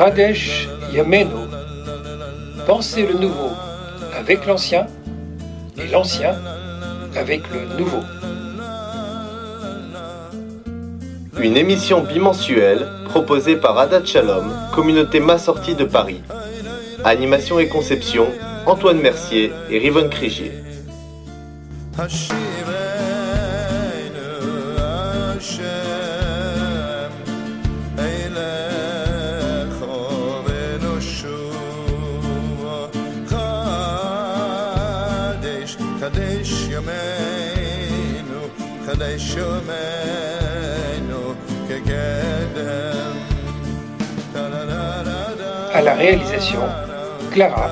Radesh Yameno. Pensez le nouveau avec l'ancien et l'ancien avec le nouveau. Une émission bimensuelle proposée par Adat Shalom, communauté massortie de Paris. Animation et conception, Antoine Mercier et Rivonne Crigier. À la réalisation, Clara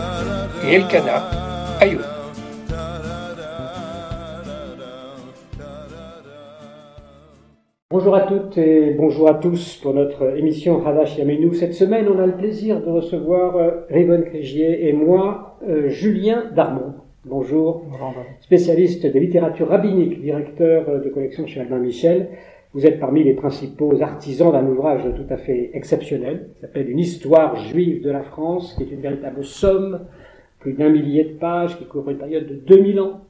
et Elkana Ayoub. Bonjour à toutes et bonjour à tous pour notre émission Hadash Yamenu. Cette semaine, on a le plaisir de recevoir euh, Rivonne Crégier et moi, euh, Julien Darmon. Bonjour, spécialiste de littérature rabbinique, directeur euh, de collection chez Albin Michel. Vous êtes parmi les principaux artisans d'un ouvrage tout à fait exceptionnel, qui s'appelle Une histoire juive de la France, qui est une véritable somme, plus d'un millier de pages, qui couvre une période de 2000 ans,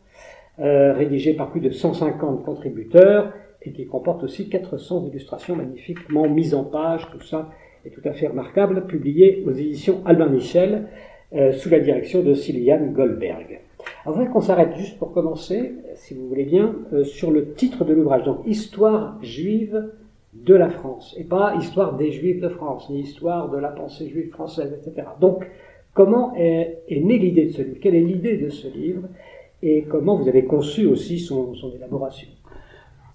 euh, rédigée par plus de 150 contributeurs, et qui comporte aussi 400 illustrations magnifiquement mises en page, tout ça est tout à fait remarquable, publié aux éditions Albin Michel, euh, sous la direction de Sylviane Goldberg. Alors, je voudrais qu'on s'arrête juste pour commencer, si vous voulez bien, euh, sur le titre de l'ouvrage. Donc, Histoire juive de la France, et pas Histoire des Juifs de France, ni Histoire de la pensée juive française, etc. Donc, comment est, née l'idée de ce livre? Quelle est l'idée de ce livre? Et comment vous avez conçu aussi son, élaboration?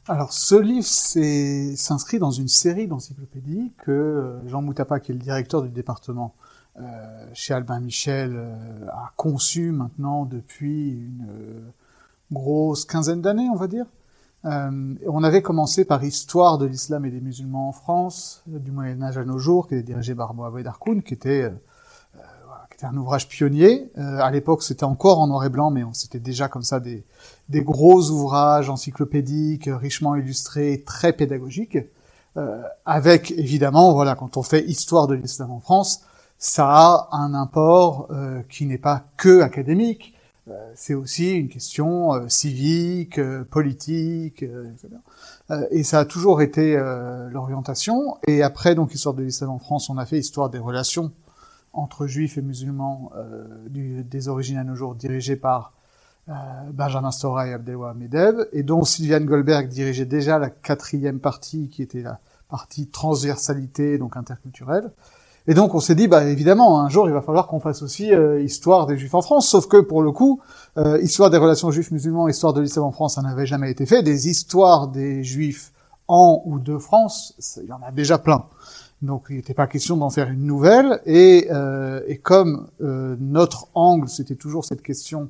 Alors, ce livre s'inscrit dans une série d'encyclopédies que Jean Moutapa, qui est le directeur du département euh, chez Albin Michel euh, a conçu maintenant depuis une euh, grosse quinzaine d'années, on va dire. on avait commencé par Histoire de l'islam et des musulmans en France, du Moyen Âge à nos jours, qui était dirigé par Mohamed Harkoun, qui était qui était un ouvrage pionnier. à l'époque, c'était encore en noir et blanc, mais c'était déjà comme ça des, des gros ouvrages encyclopédiques, richement illustrés, très pédagogiques. Euh, avec évidemment, voilà, quand on fait histoire de l'islam en France, ça a un import euh, qui n'est pas que académique, euh, c'est aussi une question euh, civique, politique, etc. et ça a toujours été l'orientation. Et après, donc, Histoire de l'islam en France, on a fait Histoire des relations entre juifs et musulmans du, des origines à nos jours, dirigée par Benjamin Stora et Abdelwa Medeb, et dont Sylviane Goldberg dirigeait déjà la quatrième partie, qui était la partie transversalité, donc interculturelle. Et donc on s'est dit, bah évidemment, un jour il va falloir qu'on fasse aussi euh, histoire des Juifs en France. Sauf que pour le coup, euh, histoire des relations Juifs-musulmans, histoire de l'islam en France, ça n'avait jamais été fait. Des histoires des Juifs en ou de France, il y en a déjà plein. Donc il n'était pas question d'en faire une nouvelle. Et, euh, et comme notre angle, c'était toujours cette question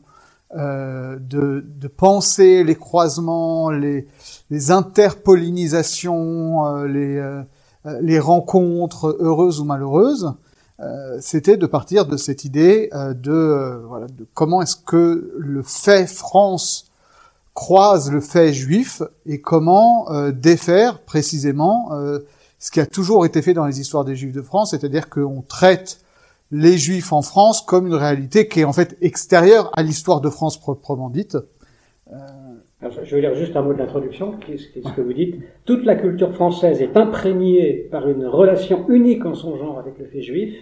de, de, penser les croisements, les, les interpollinisations, les euh, les rencontres heureuses ou malheureuses, euh, c'était de partir de cette idée euh, de, voilà, de comment est-ce que le fait France croise le fait juif et comment défaire précisément ce qui a toujours été fait dans les histoires des juifs de France, c'est-à-dire qu'on traite les juifs en France comme une réalité qui est en fait extérieure à l'histoire de France proprement dite. Je vais lire juste un mot de l'introduction, qui est ce que vous dites. Toute la culture française est imprégnée par une relation unique en son genre avec le fait juif,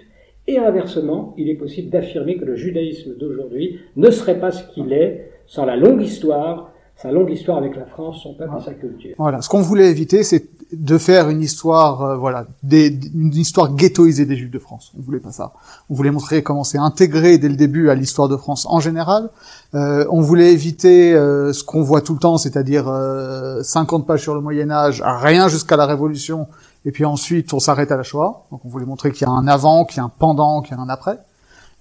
et inversement, il est possible d'affirmer que le judaïsme d'aujourd'hui ne serait pas ce qu'il est sans la longue histoire, sa longue histoire avec la France, son peuple et sa culture. Voilà, ce qu'on voulait éviter, c'est de faire une histoire, euh, voilà, des, une histoire ghettoisée des Juifs de France. On voulait pas ça. On voulait montrer comment c'est intégré dès le début à l'histoire de France en général. Euh, on voulait éviter euh, ce qu'on voit tout le temps, c'est-à-dire 50 pages sur le Moyen Âge, rien jusqu'à la Révolution, et puis ensuite on s'arrête à la Shoah. Donc on voulait montrer qu'il y a un avant, qu'il y a un pendant, qu'il y a un après.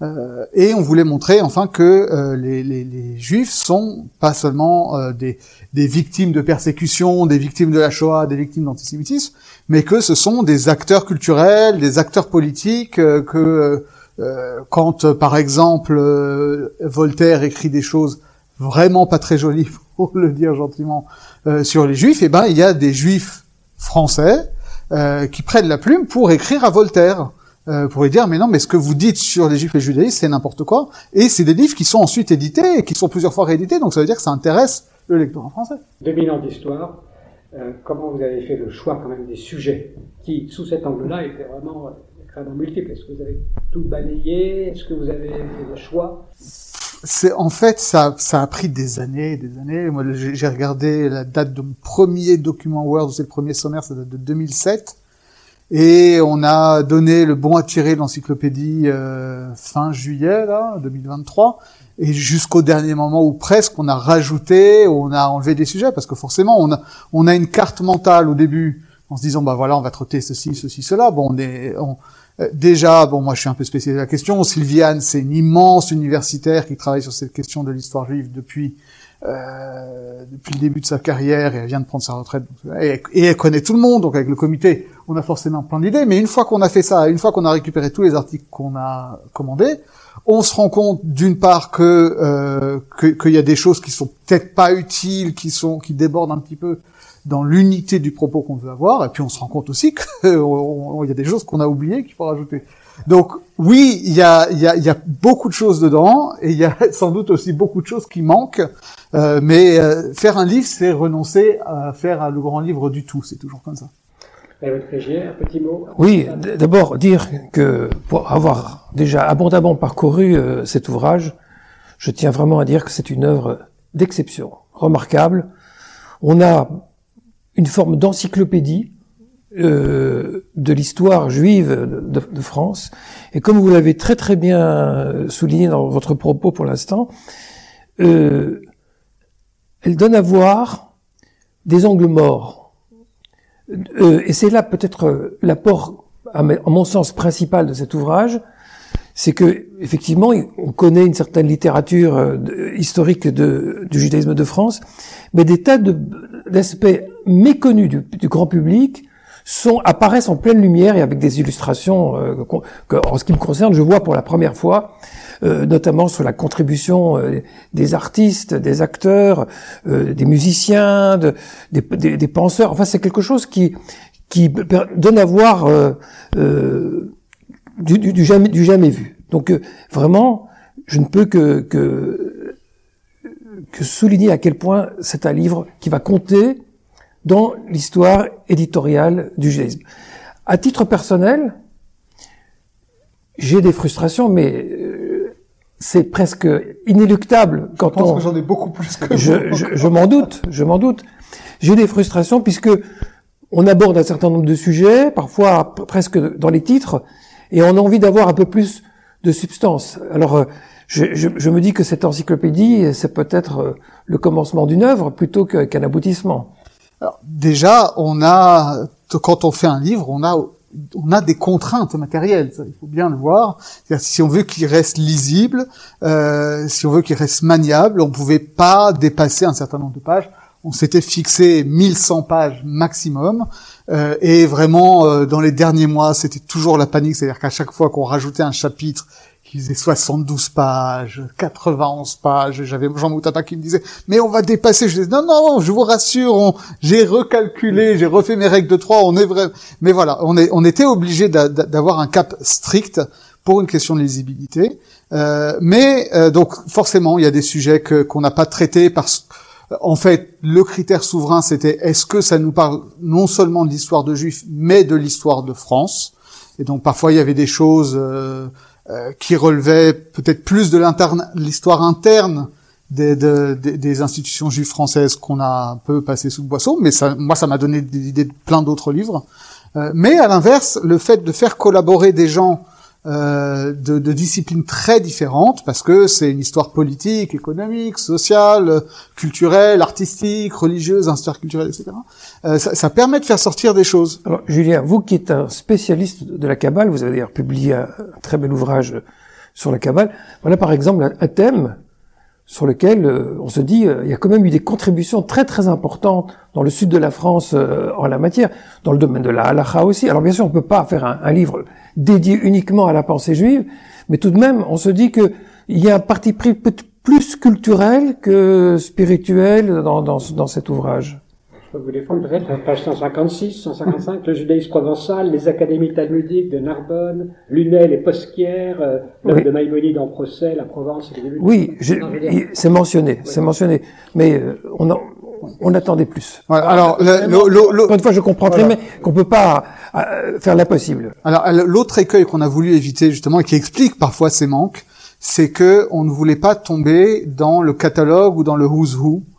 Euh, et on voulait montrer enfin que euh, les, les, les, juifs sont pas seulement euh, des, des, victimes de persécution, des victimes de la Shoah, des victimes d'antisémitisme, mais que ce sont des acteurs culturels, des acteurs politiques, que Euh, quand, euh, par exemple, euh, Voltaire écrit des choses vraiment pas très jolies, pour le dire gentiment, sur les Juifs, eh ben il y a des Juifs français qui prennent la plume pour écrire à Voltaire. Pour lui dire mais non mais ce que vous dites sur les juifs et les judaïstes c'est n'importe quoi et c'est des livres qui sont ensuite édités et qui sont plusieurs fois réédités donc ça veut dire que ça intéresse le lecteur en français. 2000 ans d'histoire, comment vous avez fait le choix quand même des sujets qui sous cet angle-là étaient vraiment multiples? Est-ce que vous avez tout balayé? Est-ce que vous avez fait le choix? C'est en fait ça, ça a pris des années, des années. Moi, j'ai regardé la date de mon premier document Word, c'est le premier sommaire, ça date de 2007, et on a donné le bon à tirer l'encyclopédie euh, fin juillet là, 2023, et jusqu'au dernier moment ou presque, on a rajouté, on a enlevé des sujets parce que forcément, on a, on a une carte mentale au début en se disant bah voilà, on va traiter ceci, ceci, cela. Bon, on est, on, euh, déjà, bon, moi je suis un peu spécialisé de la question. Sylviane, c'est une immense universitaire qui travaille sur cette question de l'histoire juive depuis euh, depuis le début de sa carrière et elle vient de prendre sa retraite. Et, elle connaît tout le monde, donc avec le comité, on a forcément plein d'idées. Mais une fois qu'on a fait ça, une fois qu'on a récupéré tous les articles qu'on a commandés, on se rend compte d'une part que euh, qu'il y a des choses qui sont peut-être pas utiles, qui sont qui débordent un petit peu dans l'unité du propos qu'on veut avoir, et puis on se rend compte aussi qu'il y a des choses qu'on a oubliées qu'il faut rajouter. Donc oui, il y a, y, a, y a, beaucoup de choses dedans, et il y a sans doute aussi beaucoup de choses qui manquent, euh, mais euh, faire un livre, c'est renoncer à faire le grand livre du tout, c'est toujours comme ça. Et votre un petit mot? Oui, d'abord dire que pour avoir déjà abondamment parcouru euh, cet ouvrage, je tiens vraiment à dire que c'est une œuvre d'exception, remarquable. On a une forme d'encyclopédie euh, de l'histoire juive de, de, France. Et comme vous l'avez très très bien souligné dans votre propos pour l'instant, euh, elle donne à voir des angles morts. Euh, et c'est là peut-être l'apport, à mon sens, principal de cet ouvrage, c'est que effectivement, on connaît une certaine littérature euh, historique du judaïsme de France, mais des tas d'aspects méconnus du, grand public sont apparaissent en pleine lumière et avec des illustrations euh, en ce qui me concerne, je vois pour la première fois, euh, notamment sur la contribution euh, des artistes, des acteurs, des musiciens, de, des, des, des, penseurs. Enfin, c'est quelque chose qui qui donne à voir du, du, du, jamais, du jamais vu. Donc vraiment, je ne peux que, que que souligner à quel point c'est un livre qui va compter dans l'histoire éditoriale du judaïsme. À titre personnel, j'ai des frustrations, mais euh, c'est presque inéluctable quand je pense on. que j'en ai beaucoup plus que je, je, je m'en doute, je m'en doute. J'ai des frustrations puisque on aborde un certain nombre de sujets, parfois presque dans les titres, et on a envie d'avoir un peu plus de substance. Alors, euh, je, je, je me dis que cette encyclopédie, c'est peut-être euh, le commencement d'une œuvre plutôt qu'un aboutissement. Alors, déjà, on a, quand on fait un livre, on a, on a des contraintes matérielles. Il faut bien le voir. Si on veut qu'il reste lisible, euh, si on veut qu'il reste maniable, on pouvait pas dépasser un certain nombre de pages. On s'était fixé 1100 pages maximum. Euh, et vraiment, euh, dans les derniers mois, c'était toujours la panique. C'est-à-dire qu'à chaque fois qu'on rajoutait un chapitre, qui faisait 72 pages, 91 pages. J'avais Jean Moutata qui me disait, mais on va dépasser. Je disais, non, non, je vous rassure, j'ai recalculé, j'ai refait mes règles de trois, on est vrai. Mais voilà, on, est, on était obligé d'avoir un cap strict pour une question de lisibilité. Euh, mais euh, donc forcément, il y a des sujets que qu'on n'a pas traités parce en fait, le critère souverain, c'était est-ce que ça nous parle non seulement de l'histoire de Juifs, mais de l'histoire de France? Et donc parfois, il y avait des choses euh, euh, qui relevait peut-être plus de l'histoire interne des, des, institutions juives françaises qu'on a un peu passé sous le boisseau, mais ça, moi ça m'a donné des idées de plein d'autres livres. Euh, mais à l'inverse, le fait de faire collaborer des gens euh, de, de, disciplines très différentes, parce que c'est une histoire politique, économique, sociale, culturelle, artistique, religieuse, interculturelle, etc. Euh, ça, ça, permet de faire sortir des choses. Alors, Julien, vous qui êtes un spécialiste de la Kabbale, vous avez d'ailleurs publié un, très bel ouvrage sur la Kabbale. Voilà par exemple un, thème sur lequel euh, on se dit il y a quand même eu des contributions très très importantes dans le sud de la France en la matière, dans le domaine de la halakha aussi. Alors bien sûr, on peut pas faire un, un livre dédié uniquement à la pensée juive, Mais tout de même, on se dit que il y a un parti pris plus culturel que spirituel dans, dans, dans cet ouvrage. Je peux vous défendre peut-être, page 156, 155, le judaïsme provençal, les académies talmudiques de Narbonne, Lunel et Posquière, euh, l'œuvre de Maïmonide en procès, la Provence et les Oui, c'est mentionné, c'est mentionné. Mais euh, on, on attendait plus. alors, Encore une fois, je comprends très bien qu'on peut pas euh, faire l'impossible. Alors, l'autre écueil qu'on a voulu éviter justement et qui explique parfois ces manques, c'est que on ne voulait pas tomber dans le catalogue ou dans le who's who euh,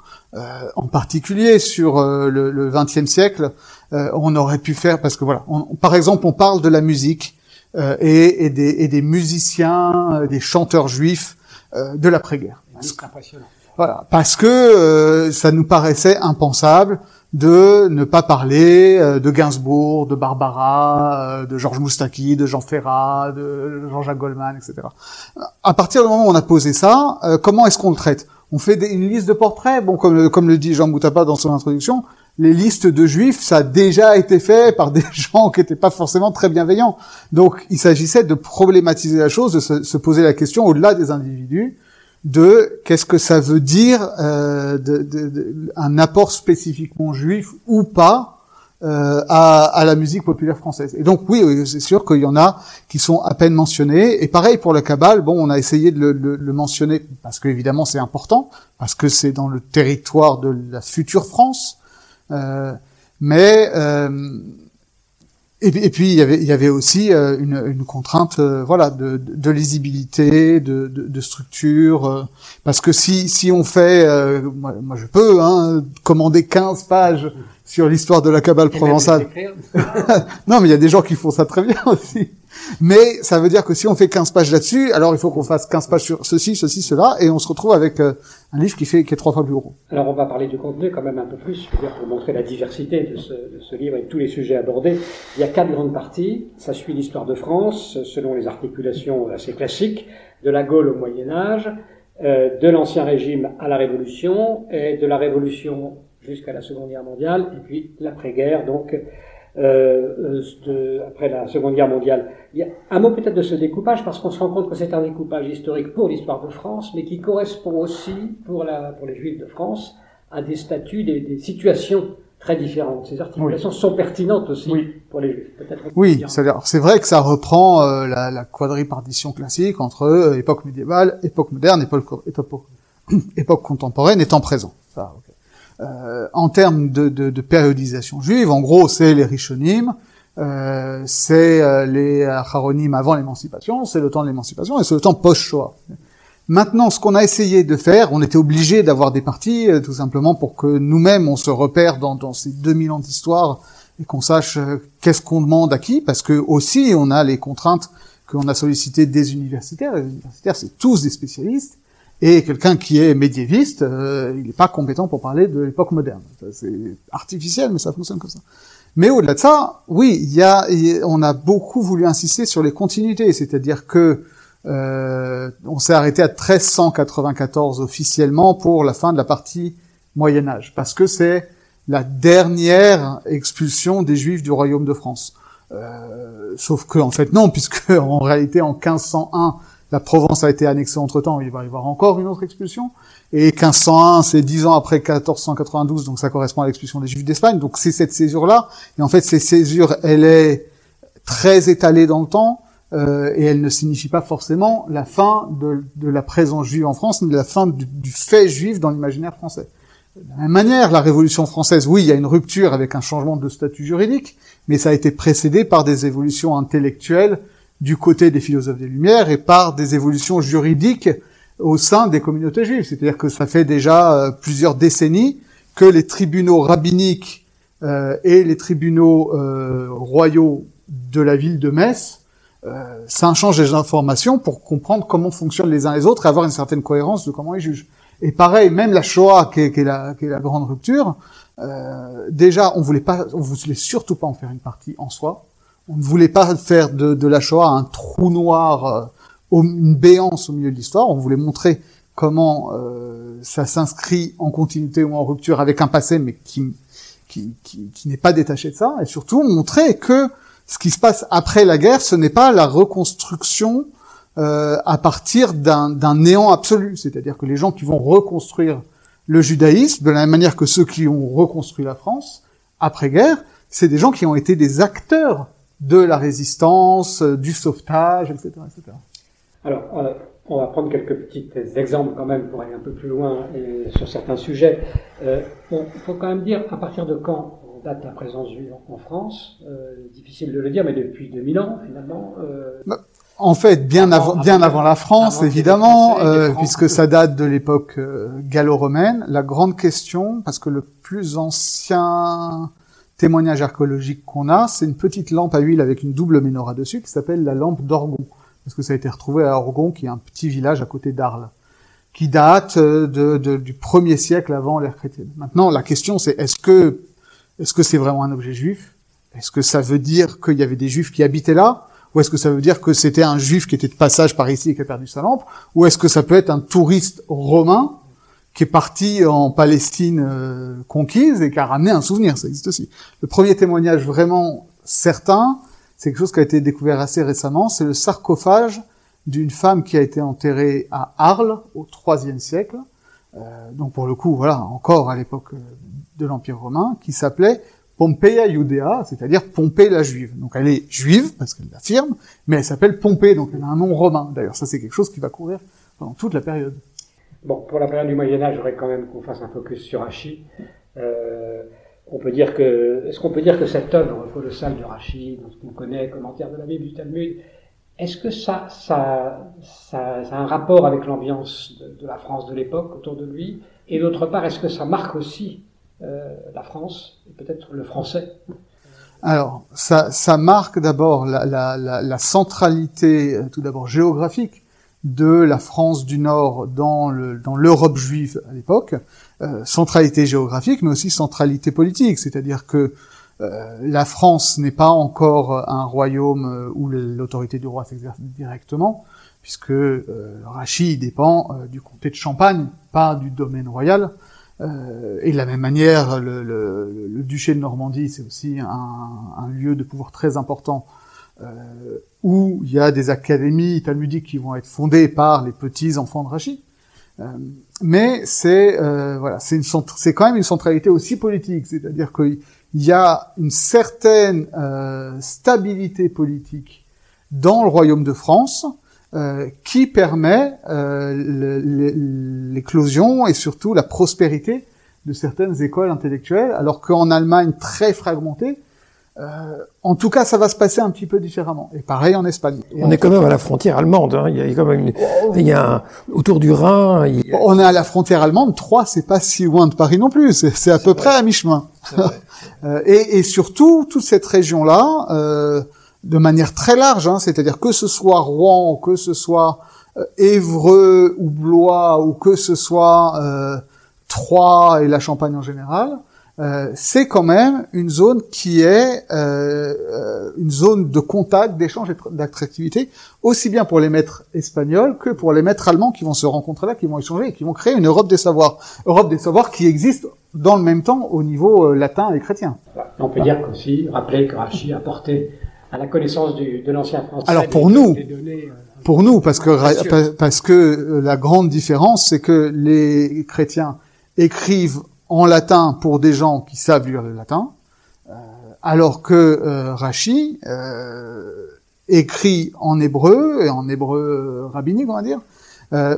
en particulier sur euh, le XXe siècle, euh, on aurait pu faire parce que voilà, par exemple, on parle de la musique et, et, des, et, des, musiciens, des chanteurs juifs de l'après-guerre. Voilà, parce que ça nous paraissait impensable de ne pas parler de Gainsbourg, de Barbara, de Georges Moustaki, de Jean Ferrat, de Jean-Jacques Goldman, etc. À partir du moment où on a posé ça, comment est-ce qu'on le traite? On fait une liste de portraits. Bon, comme, comme le dit Jean Boutapa dans son introduction, les listes de juifs, ça a déjà été fait par des gens qui n'étaient pas forcément très bienveillants. Donc, il s'agissait de problématiser la chose, de se, poser la question au-delà des individus, de qu'est-ce que ça veut dire euh, de, un apport spécifiquement juif ou pas euh, à, à, la musique populaire française. Et donc oui, c'est sûr qu'il y en a qui sont à peine mentionnés. Et pareil pour le cabal, bon, on a essayé de le, le, le mentionner parce que évidemment c'est important, parce que c'est dans le territoire de la future France. Euh, mais euh, et, puis il y avait, il y avait aussi euh, une, une, contrainte, euh, voilà, de, de, lisibilité, de, de, de structure, euh, parce que si si on fait, moi, moi, je peux, hein, commander 15 pages sur l'histoire de la cabale provençale. non, mais il y a des gens qui font ça très bien aussi. Mais ça veut dire que si on fait 15 pages là-dessus, alors il faut qu'on fasse 15 pages sur ceci, ceci, cela, et on se retrouve avec euh, un livre qui fait qui est trois fois plus gros. Alors on va parler du contenu quand même un peu plus, je veux dire, pour montrer la diversité de ce, de ce, livre et de tous les sujets abordés. Il y a quatre grandes parties. Ça suit l'histoire de France, selon les articulations assez classiques, de la Gaule au Moyen Âge, euh, de l'Ancien Régime à la Révolution, et de la Révolution jusqu'à la Seconde Guerre mondiale, et puis l'après-guerre, donc euh, de, après la Seconde Guerre mondiale. Il y a un mot peut-être de ce découpage, parce qu'on se rend compte que c'est un découpage historique pour l'histoire de France, mais qui correspond aussi pour, la, pour les Juifs de France à des statuts, des, des situations très différentes. Ces articulations sont pertinentes aussi pour les Juifs. Oui, c'est vrai que ça reprend euh, la, la, quadripartition classique entre euh, époque médiévale, époque moderne, époque, époque, époque contemporaine et temps présent. Ça, euh, en termes de, de, de, périodisation juive, en gros, c'est les Rishonim, euh, c'est euh, les Acharonim avant l'émancipation, c'est le temps de l'émancipation et c'est le temps post-Shoah. Maintenant, ce qu'on a essayé de faire, on était obligé d'avoir des parties, tout simplement pour que nous-mêmes, on se repère dans, dans ces 2000 ans d'histoire et qu'on sache qu'est-ce qu'on demande à qui, parce que aussi, on a les contraintes qu'on a sollicitées des universitaires. Les universitaires, c'est tous des spécialistes. Et quelqu'un qui est médiéviste, euh, il n'est pas compétent pour parler de l'époque moderne. C'est artificiel, mais ça fonctionne comme ça. Mais au-delà de ça, oui, il y a, on a beaucoup voulu insister sur les continuités, c'est-à-dire que euh, on s'est arrêté à 1394 officiellement pour la fin de la partie Moyen Âge, parce que c'est la dernière expulsion des Juifs du royaume de France. Euh, sauf que en fait non, puisque en réalité en 1501 la Provence a été annexée entre-temps, il va y avoir encore une autre expulsion. Et 1501, c'est dix ans après 1492, donc ça correspond à l'expulsion des Juifs d'Espagne. Donc c'est cette césure-là. Et en fait, cette césure, elle est très étalée dans le temps, euh, et elle ne signifie pas forcément la fin de, la présence juive en France, ni la fin du fait juif dans l'imaginaire français. De la même manière, la Révolution française, oui, il y a une rupture avec un changement de statut juridique, mais ça a été précédé par des évolutions intellectuelles du côté des philosophes des Lumières et par des évolutions juridiques au sein des communautés juives. C'est-à-dire que ça fait déjà euh, plusieurs décennies que les tribunaux rabbiniques euh, et les tribunaux euh, royaux de la ville de Metz s'inchangent des informations pour comprendre comment fonctionnent les uns les autres et avoir une certaine cohérence de comment ils jugent. Et pareil, même la Shoah, qui est, la, qui est la, grande rupture, déjà, on voulait pas, on voulait surtout pas en faire une partie en soi on ne voulait pas faire de, la Shoah un trou noir, euh, une béance au milieu de l'histoire. On voulait montrer comment euh, ça s'inscrit en continuité ou en rupture avec un passé, mais qui, qui, qui, n'est pas détaché de ça. Et surtout montrer que ce qui se passe après la guerre, ce n'est pas la reconstruction euh, à partir d'un néant absolu, c'est-à-dire que les gens qui vont reconstruire le judaïsme, de la même manière que ceux qui ont reconstruit la France après-guerre, c'est des gens qui ont été des acteurs de la résistance, euh, du sauvetage, etc. etc. Alors, euh, on va prendre quelques petits exemples quand même pour aller un peu plus loin sur certains sujets. Euh, il faut quand même dire à partir de quand on date la présence juive en France. Euh, difficile de le dire, mais depuis 2000 ans finalement. Euh, bah, en fait, bien avant, bien avant la France, évidemment, euh, puisque ça date de l'époque euh, gallo-romaine. La grande question, parce que le plus ancien témoignage archéologique qu'on a, c'est une petite lampe à huile avec une double menorah dessus qui s'appelle la lampe d'Orgon, parce que ça a été retrouvé à Orgon, qui est un petit village à côté d'Arles, qui date euh, de, de, du premier siècle avant l'ère chrétienne. Maintenant, la question c'est est-ce que est-ce que c'est vraiment un objet juif? Est-ce que ça veut dire qu'il y avait des juifs qui habitaient là? Ou est-ce que ça veut dire que c'était un juif qui était de passage par ici et qui a perdu sa lampe? Ou est-ce que ça peut être un touriste romain qui est parti en Palestine euh, conquise et qui a ramené un souvenir Ça existe aussi. Le premier témoignage vraiment certain, c'est quelque chose qui a été découvert assez récemment, c'est le sarcophage d'une femme qui a été enterrée à Arles au IIIe siècle. Euh, donc pour le coup, voilà, encore à l'époque euh, de l'Empire romain, qui s'appelait Pompeia Judea, c'est-à-dire Pompée la juive. Donc elle est juive, parce qu'elle l'affirme, mais elle s'appelle Pompée, donc elle a un nom romain. D'ailleurs, ça c'est quelque chose qui va courir pendant toute la période. Bon, pour la période du Moyen-Âge, j'aurais quand même qu'on fasse un focus sur Rachi. Euh, on peut dire que, est-ce qu'on peut dire que cette œuvre colossale de Rachi, ce qu'on connaît, commentaire de la Bible du Talmud, est-ce que ça, ça, ça, a un rapport avec l'ambiance de, la France de l'époque autour de lui? Et d'autre part, est-ce que ça marque aussi euh, la France et peut-être le français? Alors, ça, marque d'abord la, centralité, euh, tout d'abord géographique, de la France du Nord dans le dans l'Europe juive à l'époque. Euh, centralité géographique, mais aussi centralité politique, c'est-à-dire que euh, la France n'est pas encore un royaume euh, où l'autorité du roi s'exerce directement, puisque euh, Rachid dépend du comté de Champagne, pas du domaine royal. Euh, et de la même manière, le, le, le duché de Normandie, c'est aussi un, un, lieu de pouvoir très important euh, où il y a des académies talmudiques qui vont être fondées par les petits enfants de Rachid. Euh, mais c'est euh, voilà, c'est une quand même une centralité aussi politique, c'est-à-dire qu'il y a une certaine stabilité politique dans le royaume de France euh, qui permet euh, l'éclosion et surtout la prospérité de certaines écoles intellectuelles, alors qu'en Allemagne très fragmentée, euh, en tout cas, ça va se passer un petit peu différemment. Et pareil en Espagne. on est quand même à la frontière allemande. Hein. Il y a quand même, oh. il y a un, autour du Rhin. Il On est à la frontière allemande. Troyes, c'est pas si loin de Paris non plus. C'est à peu près à mi-chemin. Euh, et, et, surtout, toute cette région-là, euh, de manière très large, hein, c'est-à-dire que ce soit Rouen, que ce soit euh, Évreux ou Blois, ou que ce soit euh, Troyes et la Champagne en général, euh, c'est quand même une zone qui est euh, euh une zone de contact, d'échange et d'attractivité, aussi bien pour les maîtres espagnols que pour les maîtres allemands qui vont se rencontrer là, qui vont échanger et qui vont créer une Europe des savoirs. Europe des savoirs qui existe dans le même temps au niveau euh, latin et chrétien. On peut dire qu'aussi, rappeler que Rachi a apporté à la connaissance du, de l'ancien français. Alors pour nous, données, pour nous, parce que parce que la grande différence, c'est que les chrétiens écrivent en latin pour des gens qui savent lire le latin, euh, alors que euh, Rachi euh, écrit en hébreu et en hébreu rabbinique, on va dire,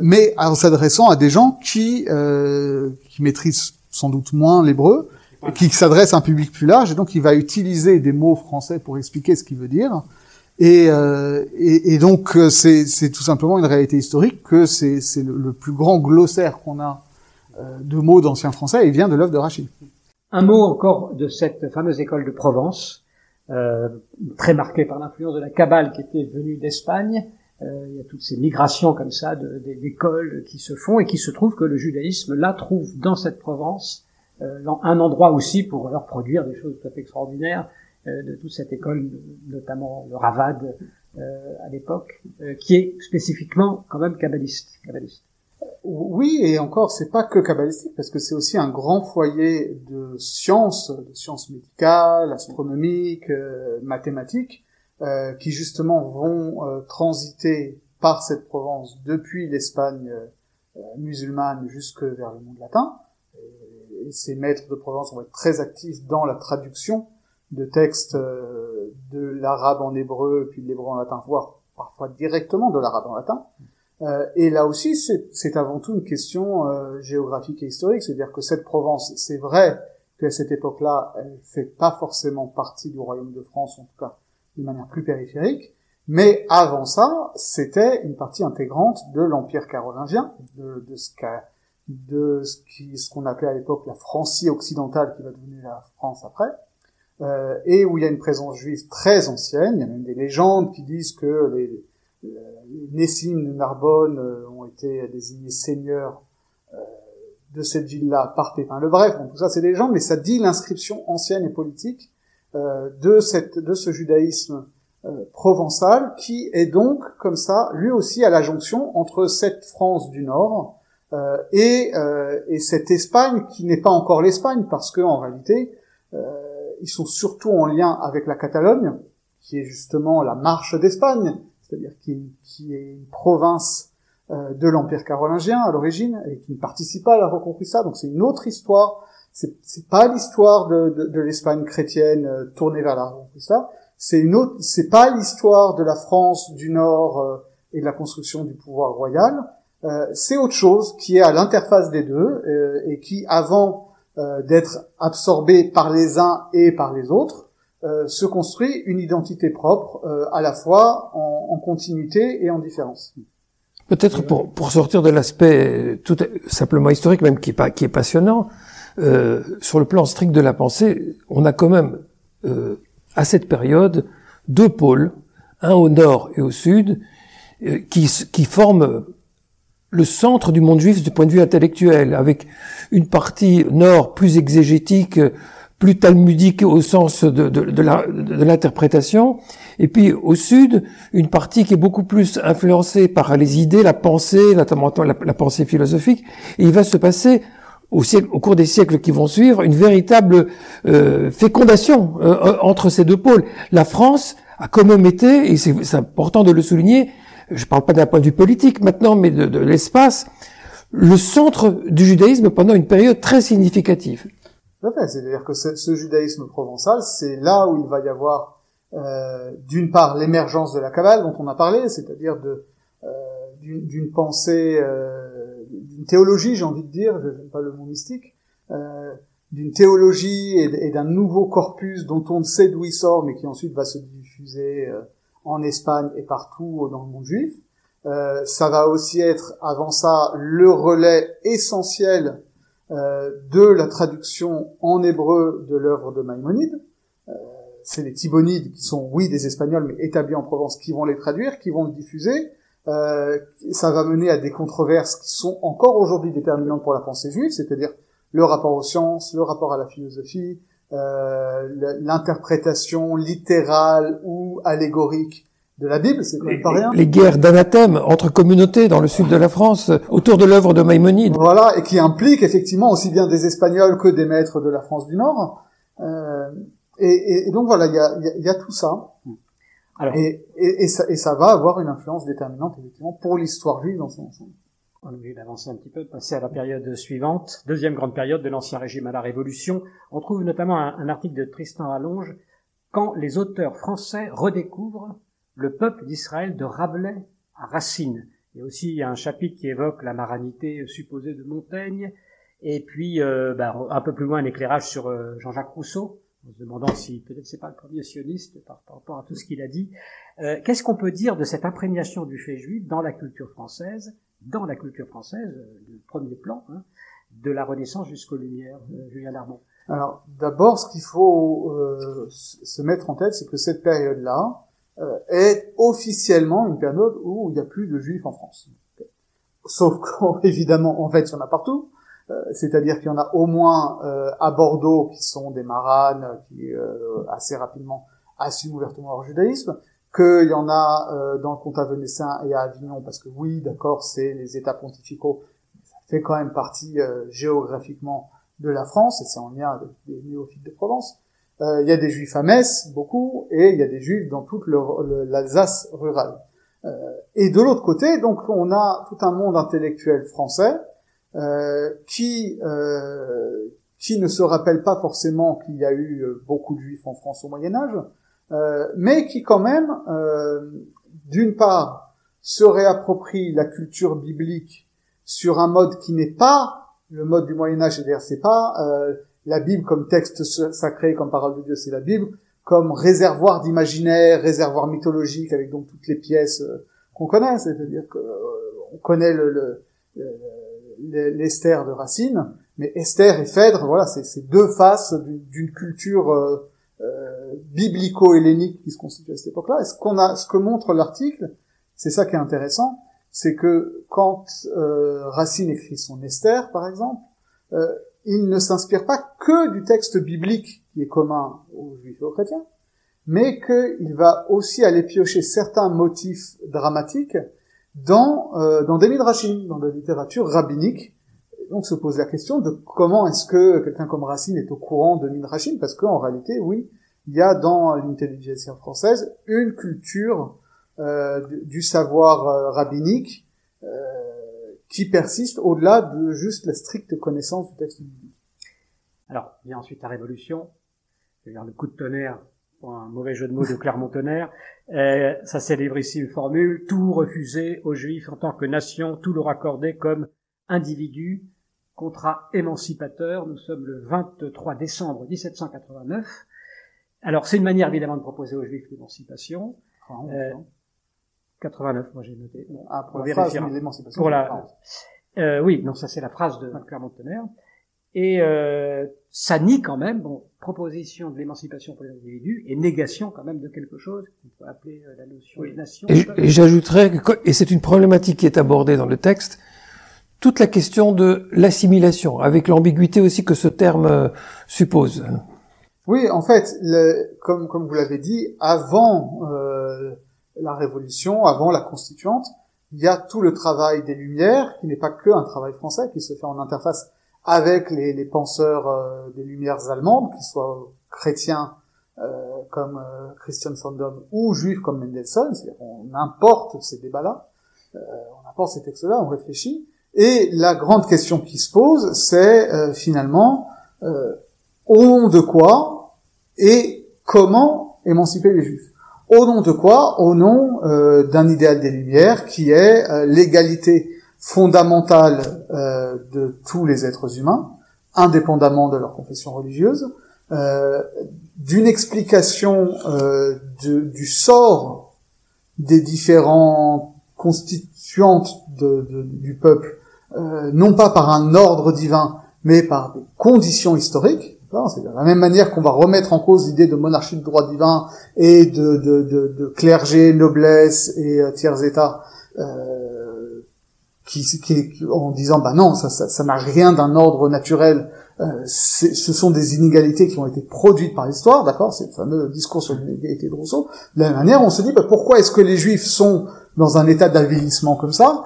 mais en s'adressant à des gens qui qui maîtrisent sans doute moins l'hébreu qui s'adresse à un public plus large, et donc il va utiliser des mots français pour expliquer ce qu'il veut dire. Et, euh, et, donc euh, c'est tout simplement une réalité historique que c'est le, le, plus grand glossaire qu'on a euh, de mots d'anciens français, et vient de l'œuvre de Rachid. Un mot encore de cette fameuse école de Provence, euh, très marquée par l'influence de la Kabbale qui était venue d'Espagne. Euh, il y a toutes ces migrations comme ça d'écoles qui se font et qui se trouve que le judaïsme là trouve dans cette Provence euh, un endroit aussi pour leur produire des choses tout à fait extraordinaires euh, de toute cette école, notamment le Ravad euh, à l'époque, qui est spécifiquement quand même kabbaliste. kabbaliste. Oui, et encore, c'est pas que kabbalistique, parce que c'est aussi un grand foyer de sciences, de sciences médicales, astronomiques, mathématiques, qui justement vont transiter par cette Provence depuis l'Espagne musulmane jusque vers le monde latin. Ces maîtres de Provence vont être très actifs dans la traduction de textes de l'arabe en hébreu, puis de l'hébreu en latin, voire parfois directement de l'arabe en latin. Euh, et là aussi, c'est avant tout une question euh, géographique et historique, c'est-à-dire que cette Provence, c'est vrai qu'à cette époque-là, elle fait pas forcément partie du royaume de France, en tout cas d'une manière plus périphérique, mais avant ça, c'était une partie intégrante de l'Empire carolingien, de, de ce de qu'on appelait à l'époque la Francie occidentale qui va devenir la France après. Euh, et où il y a une présence juive très ancienne. Il y a même des légendes qui disent que les Nessim de Narbonne euh, ont été désignés seigneurs euh, de cette ville-là par Pépin le Bref. Bon, tout ça, c'est des légendes, mais ça dit l'inscription ancienne et politique euh, de, cette, de ce judaïsme provençal, qui est donc, comme ça, lui aussi à la jonction entre cette France du Nord et, et cette Espagne qui n'est pas encore l'Espagne, parce que en réalité, ils sont surtout en lien avec la Catalogne, qui est justement la marche d'Espagne, c'est-à-dire qui, est une province euh, de l'Empire carolingien à l'origine et qui ne participe pas à la Reconquista. Donc c'est une autre histoire. C'est, pas l'histoire de, de, de l'Espagne chrétienne euh, tournée vers la Reconquista. C'est une autre. C'est pas l'histoire de la France du Nord euh, et de la construction du pouvoir royal. C'est autre chose qui est à l'interface des deux et qui, avant d'être absorbé par les uns et par les autres, euh, se construit une identité propre, euh, à la fois en, en, continuité et en différence. Peut-être pour, pour sortir de l'aspect tout simplement historique, même qui est, pas, qui est passionnant, euh, sur le plan strict de la pensée, on a quand même euh, à cette période deux pôles, un au nord et au sud, qui, qui forment le centre du monde juif du point de vue intellectuel, avec une partie nord plus exégétique, plus talmudique au sens de, de, l'interprétation, et puis au sud, une partie qui est beaucoup plus influencée par les idées, la pensée, notamment la, pensée philosophique, et il va se passer au, cours des siècles qui vont suivre une véritable euh, fécondation euh, entre ces deux pôles. La France a quand même été, et c'est important de le souligner, je ne parle pas d'un point de vue politique maintenant, mais de l'espace, le centre du judaïsme pendant une période très significative. C'est-à-dire que ce, judaïsme provençal, c'est là où il va y avoir euh, d'une part l'émergence de la Kabbale dont on a parlé, c'est-à-dire de euh, d'une pensée, euh, d'une théologie, j'ai envie de dire, je n'aime pas le mot mystique, euh, d'une théologie et, et d'un nouveau corpus dont on ne sait d'où il sort, mais qui ensuite va se diffuser euh, en Espagne et partout dans le monde juif. Euh, ça va aussi être, avant ça, le relais essentiel de la traduction en hébreu de l'œuvre de Maïmonide. Euh, c'est les Thibonides qui sont, oui, des Espagnols, mais établis en Provence, qui vont les traduire, qui vont le diffuser. Euh, ça va mener à des controverses qui sont encore aujourd'hui déterminantes pour la pensée juive, c'est-à-dire le rapport aux sciences, le rapport à la philosophie, euh, l'interprétation littérale ou allégorique de la Bible, c'est pas rien. Les guerres d'anathème entre communautés dans le sud de la France, autour de l'œuvre de Maïmonide. Voilà, et qui implique effectivement aussi bien des Espagnols que des maîtres de la France du Nord. Euh, et, et, donc voilà, il y a, y a, tout ça. Alors, et, et, ça, et ça va avoir une influence déterminante effectivement pour l'histoire juive dans son ensemble. On est obligé d'avancer un petit peu, de passer à la période suivante, deuxième grande période de l'Ancien Régime à la Révolution. On trouve notamment un, un article de Tristan Allonge quand les auteurs français redécouvrent le peuple d'Israël de Rabelais à Racine. Il y a aussi un chapitre qui évoque la maranité supposée de Montaigne, et puis euh, ben, un peu plus loin un éclairage sur euh, Jean-Jacques Rousseau, en se demandant si peut-être c'est pas le premier sioniste par, rapport à tout ce qu'il a dit. Euh, qu'est-ce qu'on peut dire de cette imprégnation du fait juif dans la culture française, dans la culture française, le premier plan, hein, de la Renaissance jusqu'aux Lumières, Julien Darmon Alors d'abord, ce qu'il faut se mettre en tête, c'est que cette période-là, est officiellement une période où il n'y a plus de juifs en France. Sauf qu'évidemment, en fait, il y en a partout. Euh, c'est-à-dire qu'il y en a au moins euh, à Bordeaux qui sont des maranes qui assez rapidement assument ouvertement leur judaïsme, qu'il y en a dans le comtat venessin et à Avignon, parce que oui, d'accord, c'est les États pontificaux, ça fait quand même partie géographiquement de la France, et c'est en lien avec les néophytes de Provence. Euh, il y a des juifs à Metz, beaucoup, et il y a des juifs dans toute l'Alsace rurale. Euh, et de l'autre côté, donc, on a tout un monde intellectuel français euh, qui euh, qui ne se rappelle pas forcément qu'il y a eu euh, beaucoup de juifs en France au Moyen Âge, euh, mais qui quand même, euh, d'une part, se réapproprie la culture biblique sur un mode qui n'est pas le mode du Moyen Âge, c'est-à-dire c'est pas la Bible comme texte sacré, comme parole de Dieu, c'est la Bible comme réservoir d'imaginaire, réservoir mythologique avec donc toutes les pièces qu'on connaît, c'est-à-dire qu'on connaît le, le, l'Esther de Racine, mais Esther et Phèdre, voilà, c'est deux faces d'une culture euh, euh, biblico-hellénique qui se constitue à cette époque-là. Et ce qu'on a, ce que montre l'article, c'est ça qui est intéressant, c'est que quand euh, Racine écrit son Esther, par exemple, euh, il ne s'inspire pas que du texte biblique qui est commun aux juifs et aux chrétiens, mais qu'il va aussi aller piocher certains motifs dramatiques dans, euh, dans des midrashim, dans la littérature rabbinique. donc se pose la question de comment est-ce que quelqu'un comme Racine est au courant de midrashim, parce qu'en réalité, oui, il y a dans l'intelligence française une culture euh, du, savoir euh, rabbinique euh, qui persiste au-delà de juste la stricte connaissance du texte biblique. Alors, vient ensuite la Révolution, c'est-à-dire le coup de tonnerre un mauvais jeu de mots de Clermont-Tonnerre, euh, sa célébrissime formule, tout refuser aux Juifs en tant que nation, tout leur accorder comme individu, contrat émancipateur. Nous sommes le 23 décembre 1789. Alors c'est une manière évidemment de proposer aux Juifs l'émancipation. 89, euh, moi j'ai noté. ah, pour la phrase l'émancipation. Pour la, euh, oui, non, ça c'est la phrase de Clermont-Tonnerre. Et euh, ça nie quand même, bon, proposition de l'émancipation pour les individus et négation quand même de quelque chose qu'on peut appeler euh, la notion de nation. Et, j'ajouterais, que, et c'est une problématique qui est abordée dans le texte, toute la question de l'assimilation, avec l'ambiguïté aussi que ce terme euh, suppose. Oui, en fait, le, comme, comme vous l'avez dit, avant euh, la Révolution, avant la Constituante, il y a tout le travail des Lumières, qui n'est pas que un travail français, qui se fait en interface avec les, penseurs euh, des Lumières allemandes, qu'ils soient chrétiens euh, comme euh, Christian Sandom ou juifs comme Mendelssohn, c'est-à-dire on importe ces débats-là, euh, on importe ces textes-là, on réfléchit, et la grande question qui se pose, c'est finalement au nom de quoi et comment émanciper les juifs? Au nom de quoi Au nom d'un idéal des Lumières qui est l'égalité fondamentale euh, de tous les êtres humains, indépendamment de leur confession religieuse, euh, d'une explication euh, du sort des différents constituantes du peuple, euh, non pas par un ordre divin, mais par des conditions historiques. C'est de la même manière qu'on va remettre en cause l'idée de monarchie de droit divin et de, de clergé, noblesse et euh, tiers état qui, qui, en disant bah non, ça n'a ça, rien d'un ordre naturel. Euh, ce sont des inégalités qui ont été produites par l'histoire, d'accord C'est le fameux discours sur l'inégalité de Rousseau. De la même manière, on se dit bah, pourquoi est-ce que les Juifs sont dans un état d'avilissement comme ça?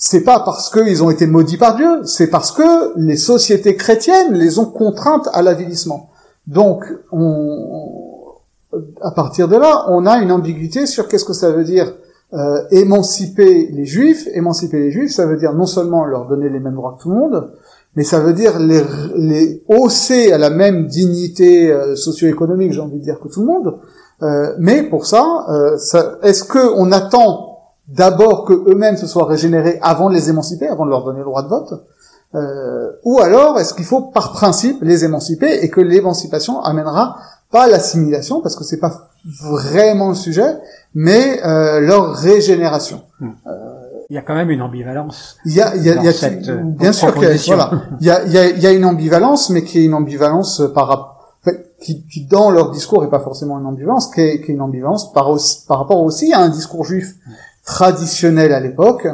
C'est pas parce qu'ils ont été maudits par Dieu, c'est parce que les sociétés chrétiennes les ont contraintes à l'avilissement. Donc, on, à partir de là, on a une ambiguïté sur qu'est-ce que ça veut dire euh, émanciper les juifs, émanciper les juifs, ça veut dire non seulement leur donner les mêmes droits que tout le monde, mais ça veut dire les, les hausser à la même dignité euh, socio-économique, j'ai envie de dire, que tout le monde. Euh, mais pour ça, euh, ça est-ce qu'on attend d'abord que eux-mêmes se soient régénérés avant de les émanciper, avant de leur donner le droit de vote euh, Ou alors est-ce qu'il faut par principe les émanciper et que l'émancipation amènera pas l'assimilation, parce que c'est pas vraiment le sujet, mais euh, leur régénération. Hmm. Euh, il y a quand même une ambivalence. Il y a, il y a, il y a cette, euh, bien sûr qu'il voilà, y a, il y, a, il y a une ambivalence, mais qui est une ambivalance par qui, qui dans leur discours est pas forcément une ambivalence, qui est, qui est une ambivalence par, par rapport aussi à un discours juif traditionnel à l'époque,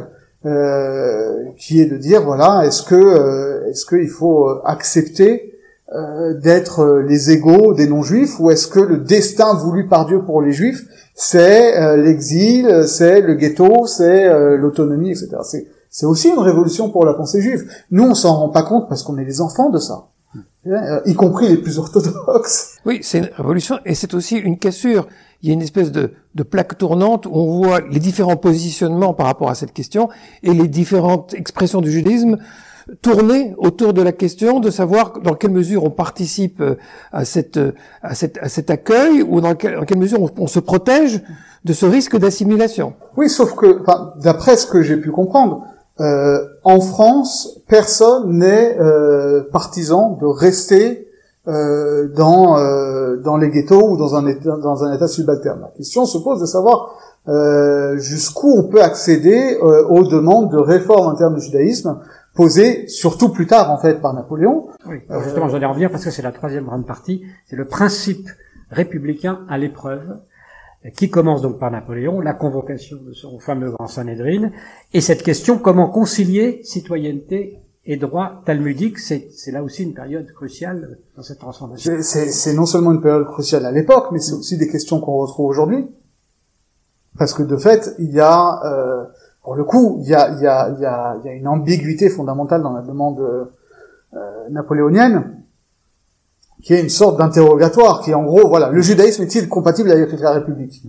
euh, qui est de dire voilà, est-ce que euh, est-ce qu'il faut accepter euh, d'être euh, les égaux des non-juifs ou est-ce que le destin voulu par Dieu pour les juifs c'est euh, l'exil, c'est le ghetto, c'est l'autonomie, etc. C'est, c'est aussi une révolution pour la pensée juive. Nous, on s'en rend pas compte parce qu'on est les enfants de ça, y compris les plus orthodoxes. Oui, c'est une révolution et c'est aussi une cassure il y a une espèce de, de, plaque tournante où on voit les différents positionnements par rapport à cette question et les différentes expressions du judaïsme tourner autour de la question de savoir dans quelle mesure on participe euh, à, cette, à, cette, à cet accueil ou dans quelle, mesure on, se protège de ce risque d'assimilation. Oui, sauf que, d'après ce que j'ai pu comprendre, euh, en France, personne n'est euh, partisan de rester euh, dans euh, dans les ghettos ou dans un état dans un état subalterne. La question se pose de savoir euh, jusqu'où on peut accéder aux demandes de réforme interne du judaïsme posées surtout plus tard en fait par Napoléon. Oui, justement, j'allais en revenir parce que c'est la troisième grande partie, c'est le principe républicain à l'épreuve qui commence donc par Napoléon, la convocation de son fameux grand Sanhedrin, et cette question comment concilier citoyenneté et droit talmudique, c'est là aussi une période cruciale dans cette transformation. C'est non seulement une période cruciale à l'époque, mais c'est aussi des questions qu'on retrouve aujourd'hui. Parce que de fait, il y a, euh, pour le coup, il y a, y, a, y, a, y a une ambiguïté fondamentale dans la demande euh, napoléonienne, qui est une sorte d'interrogatoire, qui est en gros, voilà, le judaïsme est-il compatible avec la République?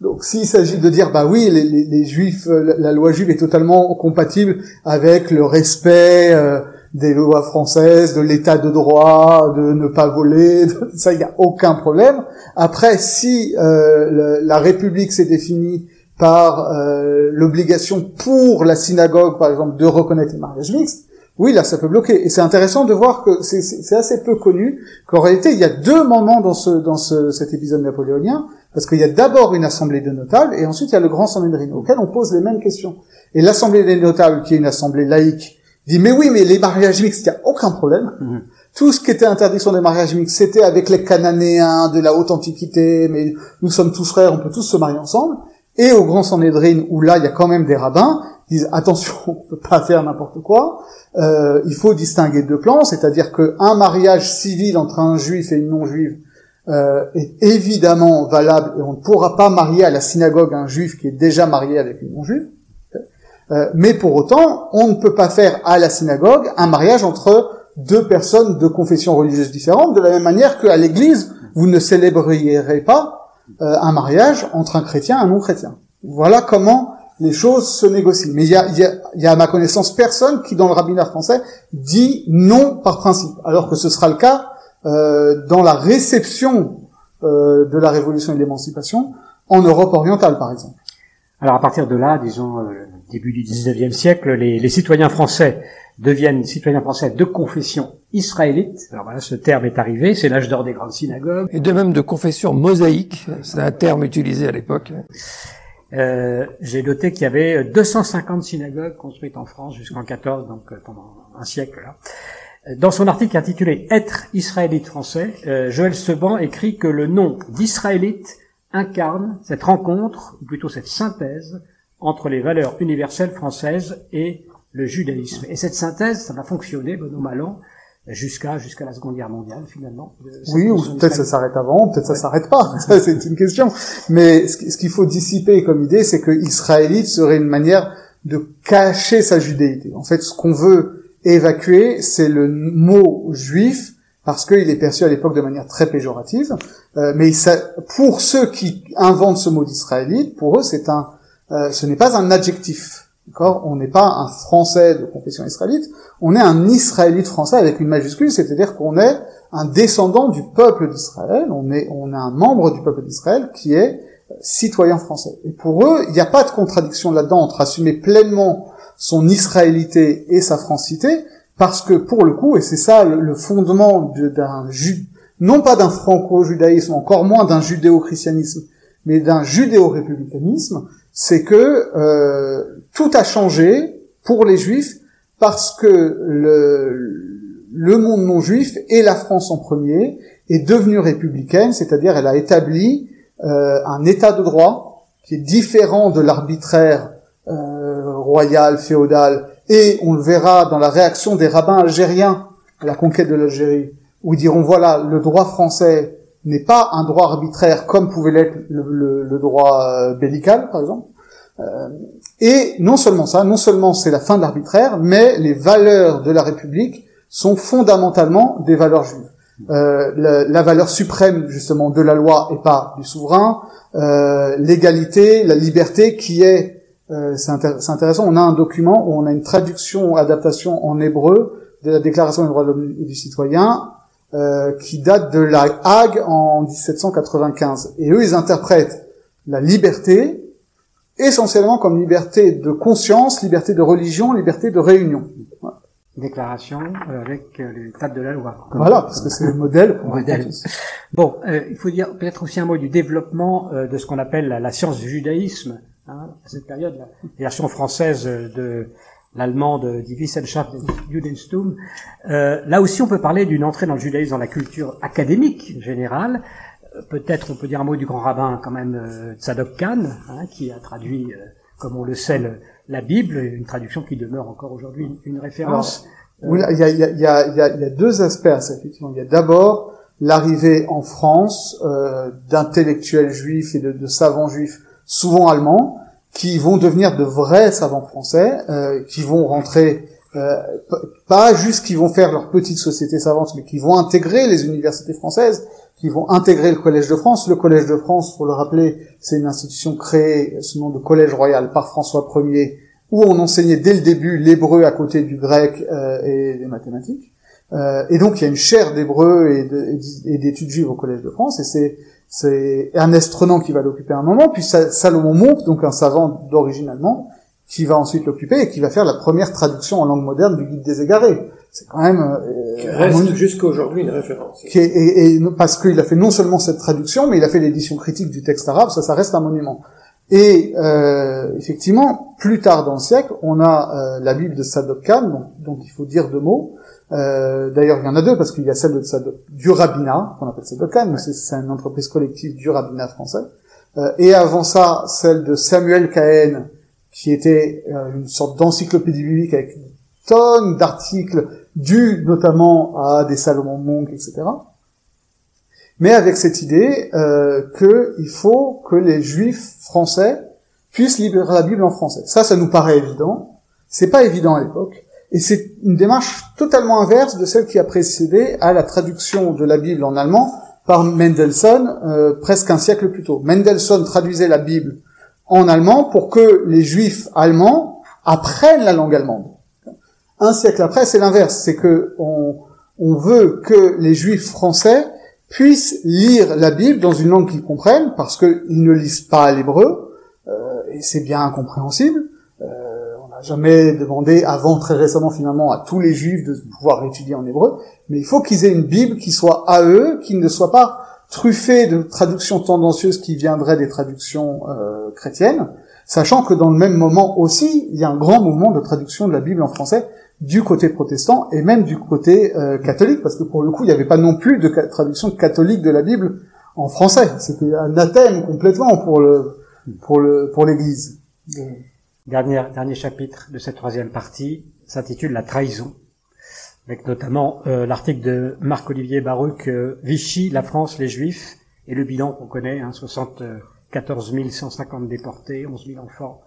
Donc s'il s'agit de dire bah oui les, juifs euh, la, loi juive est totalement compatible avec le respect euh, des lois françaises, de l'état de droit, de ne pas voler, ça il n'y a aucun problème. Après si euh, la République s'est définie par l'obligation pour la synagogue par exemple de reconnaître les mariages mixtes, oui, là, ça peut bloquer. Et c'est intéressant de voir que c'est assez peu connu qu'en réalité, il y a deux moments dans, ce, dans ce, cet épisode napoléonien parce qu'il y a d'abord une assemblée de notables, et ensuite il y a le grand Sanhedrin, auquel on pose les mêmes questions. Et l'assemblée des notables, qui est une assemblée laïque, dit, mais oui, mais les mariages mixtes, il n'y a aucun problème. Mhm. Tout ce qui était interdiction des mariages mixtes, c'était avec les Cananéens de la haute antiquité, mais nous sommes tous frères, on peut tous se marier ensemble. Et au grand Sanhedrin, où là, il y a quand même des rabbins, disent, attention, on peut pas faire n'importe quoi, euh, il faut distinguer deux plans, c'est-à-dire qu'un mariage civil entre un juif et une non-juive, euh, est évidemment valable et on ne pourra pas marier à la synagogue un juif qui est déjà marié avec une non-juive. Euh, mais pour autant, on ne peut pas faire à la synagogue un mariage entre deux personnes de confession religieuse différentes, de la même manière qu'à l'église, vous ne célébrerez pas euh, un mariage entre un chrétien et un non-chrétien. Voilà comment les choses se négocient. Mais il y a, y, a, y a, à ma connaissance, personne qui, dans le rabbinat français, dit non par principe, alors que ce sera le cas euh, dans la réception euh, de la révolution et de l'émancipation en Europe orientale, par exemple. Alors à partir de là, disons euh, début du XIXe siècle, les, les, citoyens français deviennent citoyens français de confession israélite. Alors voilà, ce terme est arrivé, c'est l'âge d'or des grandes synagogues. Et de même de confession mosaïque, c'est un terme utilisé à l'époque. Euh, J'ai noté qu'il y avait 250 synagogues construites en France jusqu'en 14, donc pendant un siècle. Là. Dans son article intitulé Être israélite français, euh, Joël Seban écrit que le nom d'israélite incarne cette rencontre, ou plutôt cette synthèse, entre les valeurs universelles françaises et le judaïsme. Et cette synthèse, ça va fonctionner, bon au mal jusqu'à jusqu'à la Seconde Guerre mondiale finalement. Oui, ou peut-être ça s'arrête avant, peut-être ça s'arrête pas. c'est une question. Mais ce qu'il faut dissiper comme idée, c'est que israélite serait une manière de cacher sa judéité. En fait, ce qu'on veut évacuer, c'est le mot juif, parce qu'il est perçu à l'époque de manière très péjorative. Euh, mais ça, pour ceux qui inventent ce mot d'israélite, pour eux, c'est un, euh, ce n'est pas un adjectif. On n'est pas un Français de confession israélite, on est un Israélite français avec une majuscule, c'est-à-dire qu'on est un descendant du peuple d'Israël, on est, on est un membre du peuple d'Israël qui est citoyen français. Et pour eux, il n'y a pas de contradiction là-dedans entre assumer pleinement son israélité et sa francité, parce que pour le coup, et c'est ça le, fondement d'un non pas d'un franco-judaïsme, encore moins d'un judéo-christianisme, mais d'un judéo-républicanisme, c'est que euh, tout a changé pour les juifs parce que le, monde non juif et la France en premier est devenue républicaine, c'est-à-dire elle a établi euh, un état de droit qui est différent de l'arbitraire euh, royale, féodale, et on le verra dans la réaction des rabbins algériens à la conquête de l'Algérie, où ils diront voilà, le droit français n'est pas un droit arbitraire comme pouvait l'être le, droit euh, bellical, par exemple. Euh, et non seulement ça, non seulement c'est la fin de l'arbitraire, mais les valeurs de la République sont fondamentalement des valeurs juives. euh, la, valeur suprême justement de la loi et pas du souverain, euh, l'égalité, la liberté qui est, euh, c'est intéressant, on a un document où on a une traduction, adaptation en hébreu de la Déclaration des droits de l'homme et du citoyen euh, qui date de la Hague en 1795. Et eux, ils interprètent la liberté essentiellement comme liberté de conscience, liberté de religion, liberté de réunion. Déclaration euh, avec euh, les tables de la loi. Voilà, parce que c'est le modèle. modèle. Bon, euh, il faut dire peut-être aussi un mot du développement de ce qu'on appelle la, science du judaïsme. Hein, à cette période, la version française de l'allemande Die Wissenschaft des Judenstum. là aussi, on peut parler d'une entrée dans le judaïsme dans la culture académique générale, peut-être on peut dire un mot du grand rabbin quand même euh, Tzadok Khan, hein, qui a traduit, euh, comme on le sait, la Bible, une traduction qui demeure encore aujourd'hui une, référence. il y a, y, a, y, a, y a, deux aspects à ça, effectivement. Il y a d'abord l'arrivée en France euh, d'intellectuels juifs et de, savants juifs, souvent allemands, qui vont devenir de vrais savants français, euh, qui vont rentrer euh, pas juste qui vont faire leur petite société savante, mais qui vont intégrer les universités françaises, qui vont intégrer le Collège de France. Le Collège de France, faut le rappeler, c'est une institution créée sous le nom de Collège Royal par François Ier, où on enseignait dès le début l'hébreu à côté du grec euh, et des mathématiques. Euh, et donc il y a une chaire d'hébreu et d'études juives au Collège de France, et c'est c'est Ernest Renan qui va l'occuper un moment, puis Salomon Monk, donc un savant d'origine allemande, qui va ensuite l'occuper et qui va faire la première traduction en langue moderne du Guide des égarés c'est quand même euh, qui reste jusqu'à aujourd'hui une référence. Qui est, et, et, parce qu'il a fait non seulement cette traduction, mais il a fait l'édition critique du texte arabe, ça, ça reste un monument. Et euh, effectivement, plus tard dans le siècle, on a euh, la Bible de Sadok Khan, donc, il faut dire deux mots. Euh, D'ailleurs, il y en a deux parce qu'il y a celle de Sadok, du rabbinat, qu'on appelle Sadok Khan, mais c'est une entreprise collective du rabbinat français. Euh, et avant ça, celle de Samuel Cahen, qui était euh, une sorte d'encyclopédie biblique avec tonnes d'articles dû notamment à des Salomon Monk, etc. Mais avec cette idée euh, qu'il faut que les Juifs français puissent lire la Bible en français. Ça, ça nous paraît évident. C'est pas évident à l'époque. Et c'est une démarche totalement inverse de celle qui a précédé à la traduction de la Bible en allemand par Mendelssohn euh, presque un siècle plus tôt. Mendelssohn traduisait la Bible en allemand pour que les juifs allemands apprennent la langue allemande. Un siècle après, c'est l'inverse, c'est que on, veut que les juifs français puissent lire la Bible dans une langue qu'ils comprennent, parce qu'ils ne lisent pas l'hébreu, euh, et c'est bien incompréhensible. Euh, on n'a jamais demandé, avant très récemment finalement, à tous les juifs de pouvoir étudier en hébreu, mais il faut qu'ils aient une Bible qui soit à eux, qui ne soit pas truffée de traductions tendancieuses qui viendraient des traductions euh, chrétiennes, sachant que dans le même moment aussi, il y a un grand mouvement de traduction de la Bible en français du côté protestant et même du côté euh, catholique, parce que pour le coup, il n'y avait pas non plus de traduction catholique de la Bible en français. C'était un athème complètement pour le pour le pour l'Église. Dernier dernier chapitre de cette troisième partie s'intitule La trahison, avec notamment euh, l'article de Marc-Olivier Baruch, euh, Vichy, la France, les Juifs, et le bilan qu'on connaît, hein, 74 150 déportés, 11 000 enfants,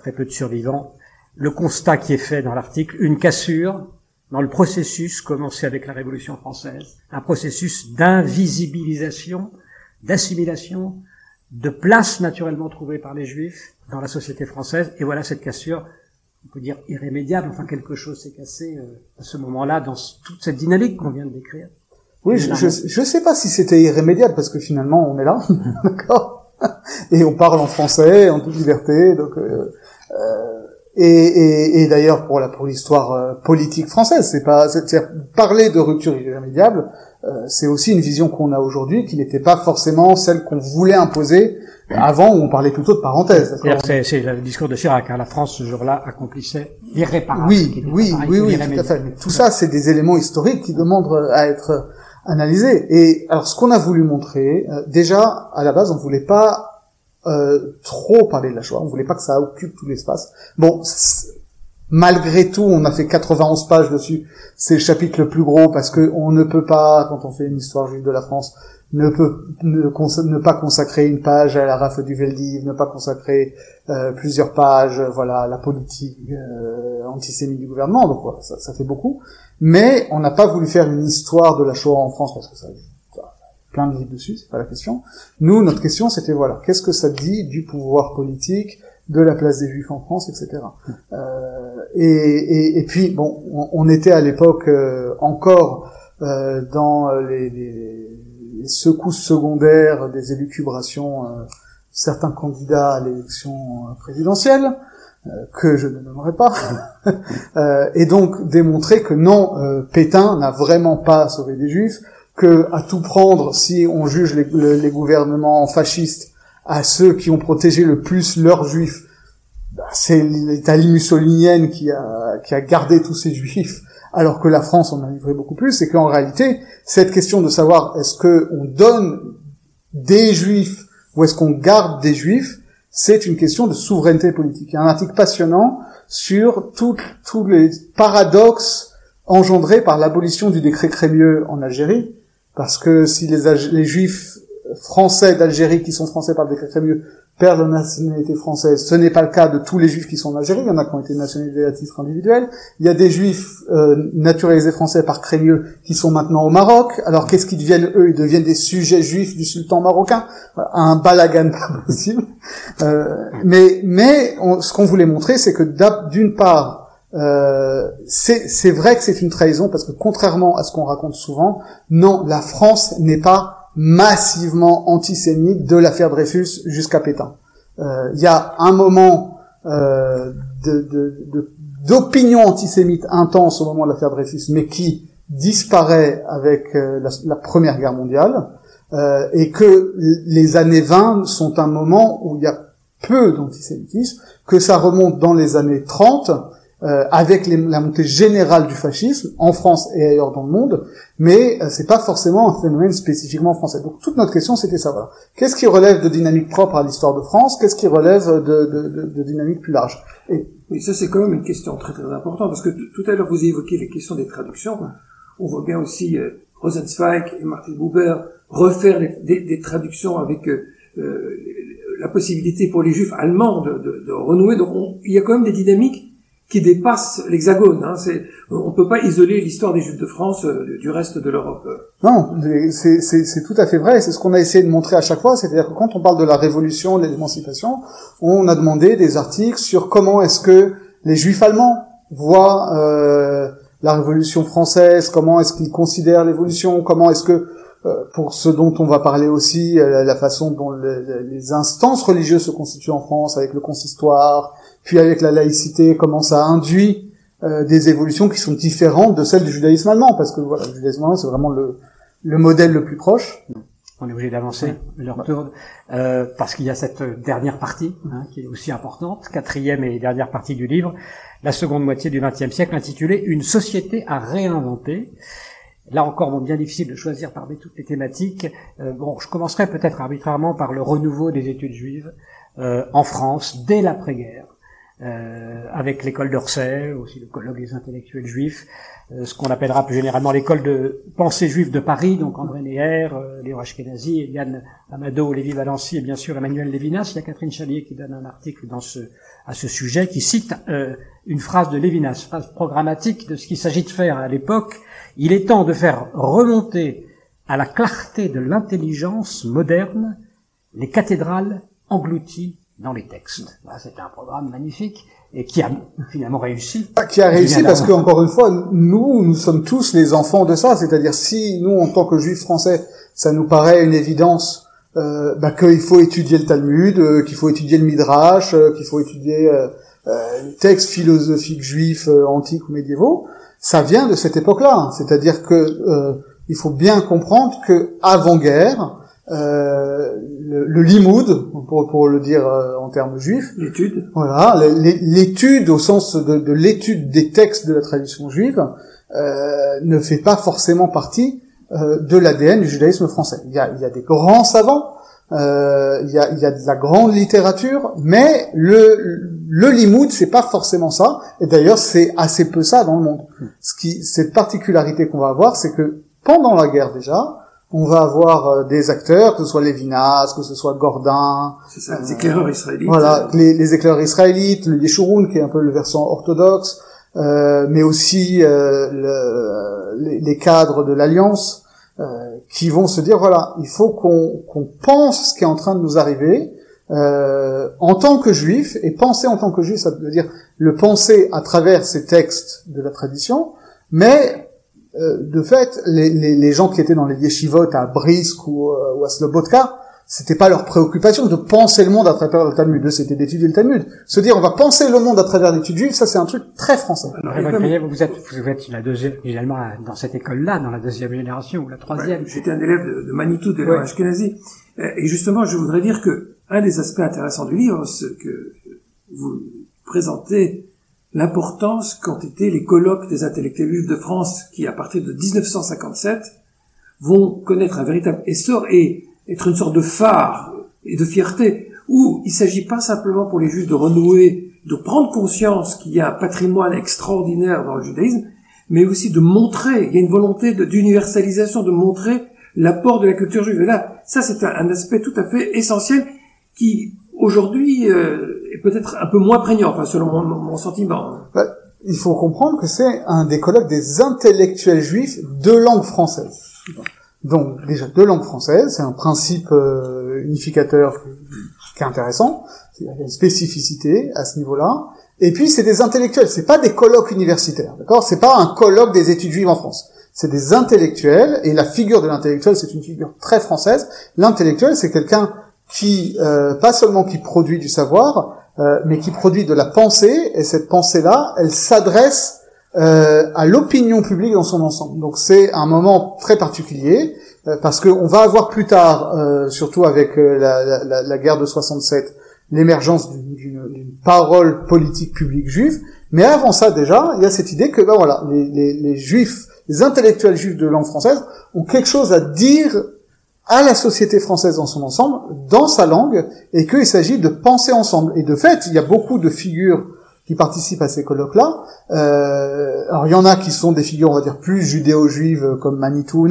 très peu de survivants le constat qui est fait dans l'article, une cassure dans le processus commencé avec la Révolution française, un processus d'invisibilisation, d'assimilation, de place naturellement trouvée par les Juifs dans la société française. Et voilà cette cassure, on peut dire irrémédiable, enfin quelque chose s'est cassé euh, à ce moment-là dans toute cette dynamique qu'on vient de décrire. Oui, je, je, sais pas si c'était irrémédiable parce que finalement on est là, d'accord, et on parle en français en toute liberté, donc euh, euh, et, et, et d'ailleurs pour la pour l'histoire euh, politique française, c'est pas c'est parler de rupture irrémédiable, euh, c'est aussi une vision qu'on a aujourd'hui qui n'était pas forcément celle qu'on voulait imposer avant où on parlait plutôt de parenthèse. C'est le discours de Chirac. Hein. La France ce jour-là accomplissait l'irréparable. Oui, oui, oui, oui, tout à fait. Mais tout ça, c'est des éléments historiques qui demandent à être analysés. Et alors, ce qu'on a voulu montrer, euh, déjà à la base, on voulait pas euh, trop parler de la Shoah. On voulait pas que ça occupe tout l'espace. Bon, malgré tout, on a fait 91 pages dessus. C'est le chapitre le plus gros parce que on ne peut pas, quand on fait une histoire juive de la France, ne peut ne, pas consacrer une page à la rafle du Veldiv, ne pas consacrer euh, plusieurs pages, voilà, à la politique euh, antisémite du gouvernement. Donc voilà, ça, ça fait beaucoup. Mais on n'a pas voulu faire une histoire de la Shoah en France parce que ça plein de livres dessus, c'est pas la question. Nous, notre question, c'était voilà, qu'est-ce que ça dit du pouvoir politique, de la place des Juifs en France, etc. Euh, et, et, et, puis bon, on, était à l'époque euh, encore euh, dans les, les, secousses secondaires des élucubrations euh, certains candidats à l'élection présidentielle que je ne nommerai pas, et donc démontrer que non, Pétain n'a vraiment pas sauvé des Juifs, que à tout prendre, si on juge les, les gouvernements fascistes à ceux qui ont protégé le plus leurs juifs, bah, c'est l'Italie mussolinienne qui a, qui a gardé tous ces juifs, alors que la France en a livré beaucoup plus, et qu'en réalité, cette question de savoir est-ce que on donne des juifs ou est-ce qu'on garde des juifs, c'est une question de souveraineté politique. Il y a un article passionnant sur tous les paradoxes engendrés par l'abolition du décret Crémieux en Algérie, parce que si les, juifs français d'Algérie qui sont français par décret Crémieux perdent la nationalité française. Ce n'est pas le cas de tous les juifs qui sont en Algérie. Il y en a qui ont été nationalisés à titre individuel. Il y a des juifs euh, naturalisés français par Crémieux qui sont maintenant au Maroc. Alors qu'est-ce qu'ils deviennent eux? Ils deviennent des sujets juifs du sultan marocain. Un balagan pas possible. Euh, mais mais ce qu'on voulait montrer, c'est que d'une part, euh, c'est vrai que c'est une trahison parce que contrairement à ce qu'on raconte souvent, non, la France n'est pas massivement antisémite de l'affaire Dreyfus jusqu'à Pétain. Euh, il y a un moment euh, d'opinion antisémite intense au moment de l'affaire Dreyfus, mais qui disparaît avec euh, la, la, Première Guerre mondiale, euh, et que les années 20 sont un moment où il y a peu d'antisémitisme, que ça remonte dans les années 30, euh, avec la montée générale du fascisme en France et ailleurs dans le monde, mais euh, c'est pas forcément un phénomène spécifiquement français. Donc toute notre question c'était ça. Voilà. Qu'est-ce qui relève de dynamique propre à l'histoire de France? Qu'est-ce qui relève de, de, de, de dynamique plus large? Et... Oui, ça c'est quand même une question très très importante parce que tout à l'heure vous évoquiez les questions des traductions. On voit bien aussi euh, Rosenzweig et Martin Buber refaire des, des, traductions avec euh, euh, la possibilité pour les juifs allemands de renouer. Donc il y a quand même des dynamiques qui dépasse l'Hexagone. Hein. On peut pas isoler l'histoire des Juifs de France euh, du reste de l'Europe. Non, c'est, c'est, tout à fait vrai. C'est ce qu'on a essayé de montrer à chaque fois. C'est-à-dire que quand on parle de la révolution, de l'émancipation, on a demandé des articles sur comment est-ce que les Juifs allemands voient euh, la Révolution française, comment est-ce qu'ils considèrent l'évolution, comment est-ce que euh, pour ce dont on va parler aussi, euh, la façon dont les instances religieuses se constituent en France, avec le consistoire, puis avec la laïcité, comment ça induit euh, des évolutions qui sont différentes de celles du judaïsme allemand, parce que voilà, le judaïsme allemand, c'est vraiment le, le modèle le plus proche. On est obligé d'avancer, leur tour, euh, parce qu'il y a cette dernière partie hein, qui est aussi importante, quatrième et dernière partie du livre, la seconde moitié du XXe siècle, intitulée Une société à réinventer. Là encore, bon, bien difficile de choisir parmi toutes les thématiques. Euh, bon, je commencerai peut-être arbitrairement par le renouveau des études juives euh, en France dès l'après-guerre. Euh, avec l'école d'Orsay, aussi le colloque des intellectuels juifs, euh, ce qu'on appellera plus généralement l'école de pensée juive de Paris, donc André Neher, euh, Léo Ashkenazi, Eliane Amado, Lévi Valency et bien sûr Emmanuel Lévinas. Il y a Catherine Chalier qui donne un article dans ce, à ce sujet qui cite euh, une phrase de Lévinas, phrase programmatique de ce qu'il s'agit de faire à l'époque. Il est temps de faire remonter à la clarté de l'intelligence moderne les cathédrales englouties dans les textes. C'est un programme magnifique et qui a finalement réussi. Qui a réussi parce que encore une fois, nous, nous sommes tous les enfants de ça. C'est-à-dire si nous, en tant que juifs français, ça nous paraît une évidence euh, bah, qu'il faut étudier le Talmud, euh, qu'il faut étudier le Midrash, euh, qu'il faut étudier euh, les textes philosophiques juifs antiques ou médiévaux, ça vient de cette époque-là. C'est-à-dire que il faut bien comprendre que avant-guerre, euh, le, le, limoud, pour, pour le dire euh, en termes juifs. L'étude. Voilà, l'étude au sens de, de l'étude des textes de la tradition juive euh, ne fait pas forcément partie euh, de l'ADN du judaïsme français. Il y a, il y a des grands savants, euh, il, y a, il y a de la grande littérature, mais le, le limoud, c'est pas forcément ça. Et d'ailleurs, c'est assez peu ça dans le monde. Ce qui, cette particularité qu'on va avoir, c'est que pendant la guerre déjà, on va avoir euh, des acteurs, que ce soit Lévinas, que ce soit Gordin. C'est ça, les éclaireurs israélites. Voilà, les, les éclaireurs israélites, le Yeshurun, qui est un peu le versant orthodoxe, euh, mais aussi euh, le, les, les, cadres de l'Alliance, euh, qui vont se dire, voilà, il faut qu'on pense ce qui est en train de nous arriver, euh, en tant que juif, et penser en tant que juif, ça veut dire le penser à travers ces textes de la tradition, mais de fait, les, les, les, gens qui étaient dans les yeshivot à Brisk ou, euh, ou à Slobotka, c'était pas leur préoccupation de penser le monde à travers le Talmud, c'était d'étudier le Talmud. Se dire on va penser le monde à travers l'étude juive, ça c'est un truc très français. Alors, vous, êtes, vous êtes la deuxième, finalement dans cette école-là, dans la deuxième génération ou la troisième. J'étais un élève de, de Manitou de ouais. Ashkenazi, et justement je voudrais dire que un des aspects intéressants du livre, ce que vous présentez l'importance qu'ont été les colloques des intellectuels juifs de France qui, à partir de 1957, vont connaître un véritable essor et être une sorte de phare et de fierté, où il ne s'agit pas simplement pour les juifs de renouer, de prendre conscience qu'il y a un patrimoine extraordinaire dans le judaïsme, mais aussi de montrer, il y a une volonté d'universalisation, de, montrer l'apport de la culture juive. Et là, ça c'est un, un, aspect tout à fait essentiel qui, aujourd'hui, euh, est peut-être un peu moins prégnant, enfin, selon mon, sentiment. Bah, il faut comprendre que c'est un des colloques des intellectuels juifs de langue française. Donc déjà de langue française, c'est un principe euh, unificateur qui est intéressant. Il y a une spécificité à ce niveau-là. Et puis c'est des intellectuels, c'est pas des colloques universitaires, d'accord? C'est pas un colloque des études juives en France. C'est des intellectuels et la figure de l'intellectuel, c'est une figure très française. L'intellectuel, c'est quelqu'un qui euh, pas seulement qui produit du savoir, euh, mais qui produit de la pensée, et cette pensée-là, elle s'adresse euh, à l'opinion publique dans son ensemble. Donc c'est un moment très particulier, euh, parce qu'on va avoir plus tard, euh, surtout avec la, la, la, guerre de 67, l'émergence d'une parole politique publique juive, mais avant ça déjà, il y a cette idée que ben voilà, les, les, les juifs, les intellectuels juifs de langue française ont quelque chose à dire à la société française dans son ensemble, dans sa langue, et qu'il s'agit de penser ensemble. Et de fait, il y a beaucoup de figures qui participent à ces colloques-là. Euh, alors il y en a qui sont des figures, on va dire, plus judéo-juives comme Manitou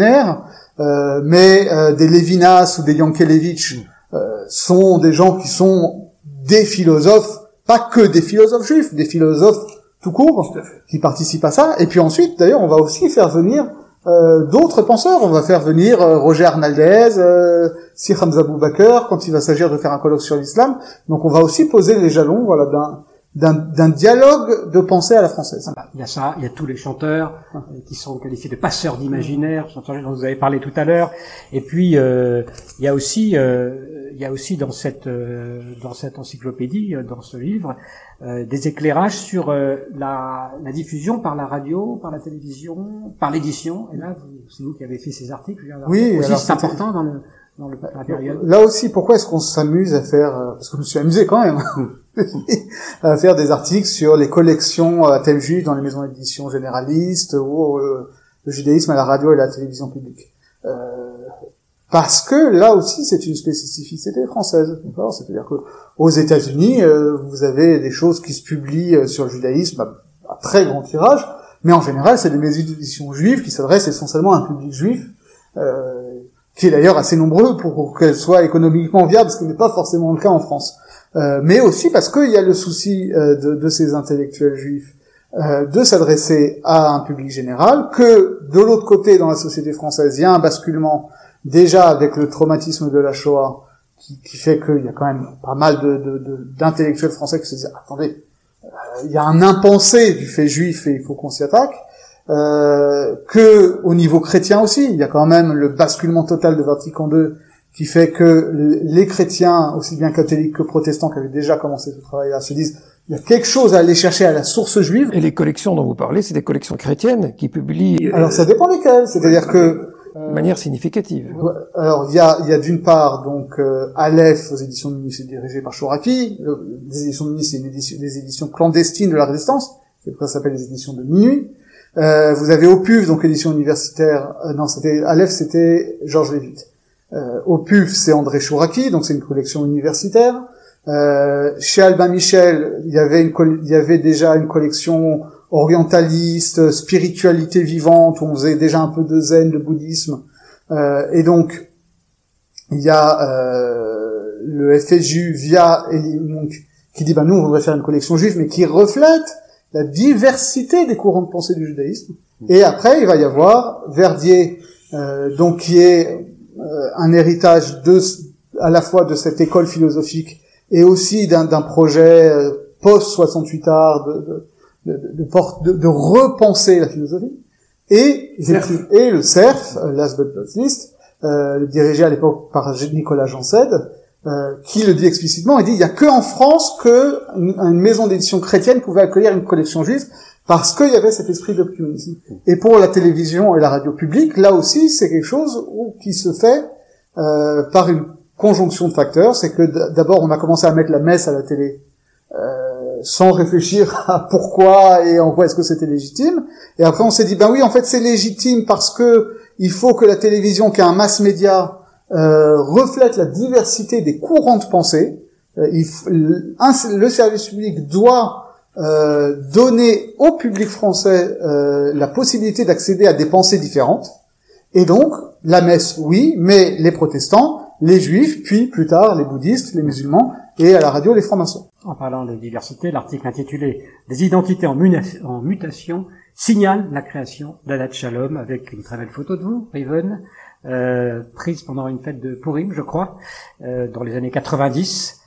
euh, mais euh, des Levinas ou des Yankelevitch euh, sont des gens qui sont des philosophes, pas que des philosophes juifs, des philosophes tout court, qui participent à ça. Et puis ensuite, d'ailleurs, on va aussi faire venir euh, d'autres penseurs. On va faire venir euh, Roger Arnaldez, euh, Sir Hamza Bakr, quand il va s'agir de faire un colloque sur l'islam. Donc on va aussi poser les jalons voilà, d'un d'un dialogue de pensée à la française. Il y a ça, il y a tous les chanteurs euh, qui sont qualifiés de passeurs d'imaginaire, dont vous avez parlé tout à l'heure. Et puis euh, il y a aussi, euh, il y a aussi dans cette euh, dans cette encyclopédie, euh, dans ce livre, euh, des éclairages sur la, la, diffusion par la radio, par la télévision, par l'édition. Et là, c'est vous qui avez fait ces articles. Oui, c'est important dans le Là aussi, pourquoi est-ce qu'on s'amuse à faire Parce que je me suis amusé quand même. à faire des articles sur les collections à thème juif dans les maisons d'édition généralistes ou euh, le judaïsme à la radio et la télévision publique. Euh, parce que là aussi c'est une spécificité française. C'est-à-dire que aux États-Unis, euh, vous avez des choses qui se publient euh, sur le judaïsme à, très grand tirage, mais en général c'est des maisons d'édition juives qui s'adressent essentiellement à un public juif. Euh, qui est d'ailleurs assez nombreux pour qu'elles soient économiquement viables, ce qui n'est pas forcément le cas en France. Euh, mais aussi parce qu'il y a le souci euh, de, de, ces intellectuels juifs euh, de s'adresser à un public général, que de l'autre côté, dans la société française, il y a un basculement déjà avec le traumatisme de la Shoah, qui, qui fait qu'il y a quand même pas mal d'intellectuels de, de, français qui se disent attendez, il y a un impensé du fait juif et il faut qu'on s'y attaque. Euh, que au niveau chrétien aussi, il y a quand même le basculement total de Vatican II qui fait que les chrétiens, aussi bien catholiques que protestants, qui avaient déjà commencé ce travail-là, se disent il y a quelque chose à aller chercher à la source juive. Et les collections dont vous parlez, c'est des collections chrétiennes qui publient. Alors ça dépend lesquelles. C'est-à-dire que de manière significative. Alors il y a, y a d'une part donc euh, Aleph aux éditions de c'est dirigé par Chouraki. Les éditions de Munich, c'est édition, des éditions clandestines de la Résistance. C'est pourquoi ça s'appelle les éditions de minuit. Euh, vous avez Opus, donc édition universitaire. Euh, non, c'était Aleph, c'était Georges Lévite. Euh, au PUF, c'est André Chouraki, donc c'est une collection universitaire. Euh, chez Albin Michel, il y avait une il y avait déjà une collection orientaliste, spiritualité vivante, où on faisait déjà un peu de zen, de bouddhisme. Euh, et donc, il y a le FSJU via qui dit, bah, nous, on voudrait faire une collection juive, mais qui reflète la diversité des courants de pensée du judaïsme. Et après, il va y avoir Verdier, euh, donc qui est euh, un héritage de, à la fois de cette école philosophique et aussi d'un projet euh, post 68 art de, de, de, de, de, repenser la philosophie. Et, et le CERF, euh, Last But Not Least, euh, dirigé à l'époque par Nicolas Jansed, euh, qui le dit explicitement, il dit il y a que en France que une, maison d'édition chrétienne pouvait accueillir une collection juive parce qu'il y avait cet esprit d'optimisme. Et pour la télévision et la radio publique, là aussi, c'est quelque chose qui se fait euh, par une conjonction de facteurs. C'est que d'abord, on a commencé à mettre la messe à la télé euh, sans réfléchir à pourquoi et en quoi est-ce que c'était légitime. Et après, on s'est dit, ben oui, en fait, c'est légitime parce que il faut que la télévision, qui est un mass média, euh, reflète la diversité des courants de pensée. Euh, le service public doit euh, donner au public français euh, la possibilité d'accéder à des pensées différentes. Et donc, la messe, oui, mais les protestants, les juifs, puis plus tard les bouddhistes, les musulmans, et à la radio les francs-maçons. En parlant de diversité, l'article intitulé Des identités en, mutation signale la création d'Adat Shalom avec une très belle photo de vous, Riven, euh, prise pendant une fête de Purim, je crois, euh, dans les années 90.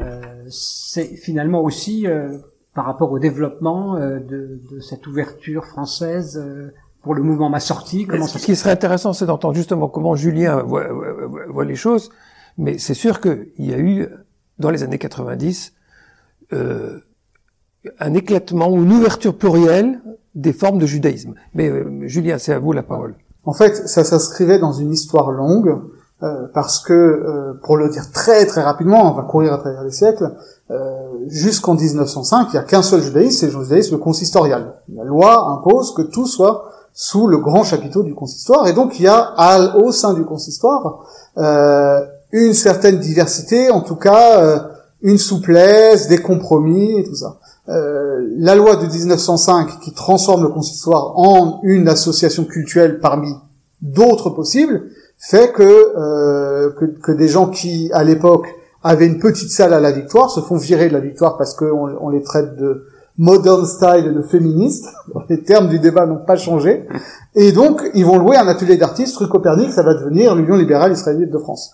Euh, c'est finalement aussi euh, par rapport au développement euh, de, de, cette ouverture française euh, pour le mouvement Ma Sortie. Comment Ce qui serait intéressant, c'est d'entendre justement comment Julien voit, voit, les choses. Mais c'est sûr qu'il y a eu, dans les années 90, euh, un éclatement ou une ouverture plurielle des formes de judaïsme. Mais Julien, c'est à vous la parole. En fait, ça s'inscrivait dans une histoire longue euh, parce que, euh, pour le dire très très rapidement, on va courir à travers les siècles, euh, jusqu'en 1905, il n'y a qu'un seul judaïsme, c'est le judaïsme consistorial. La loi impose que tout soit sous le grand chapiteau du consistoire, et donc il y a au sein du consistoire une certaine diversité, en tout cas une souplesse, des compromis et tout ça. La loi de 1905 qui transforme le consistoire en une association culturelle parmi d'autres possibles, fait que, euh, que, que, des gens qui, à l'époque, avaient une petite salle à la victoire se font virer de la victoire parce qu'on on les traite de modern style de féministes. Les termes du débat n'ont pas changé. Et donc, ils vont louer un atelier d'artistes rue Copernic, ça va devenir l'Union libérale israélite de France.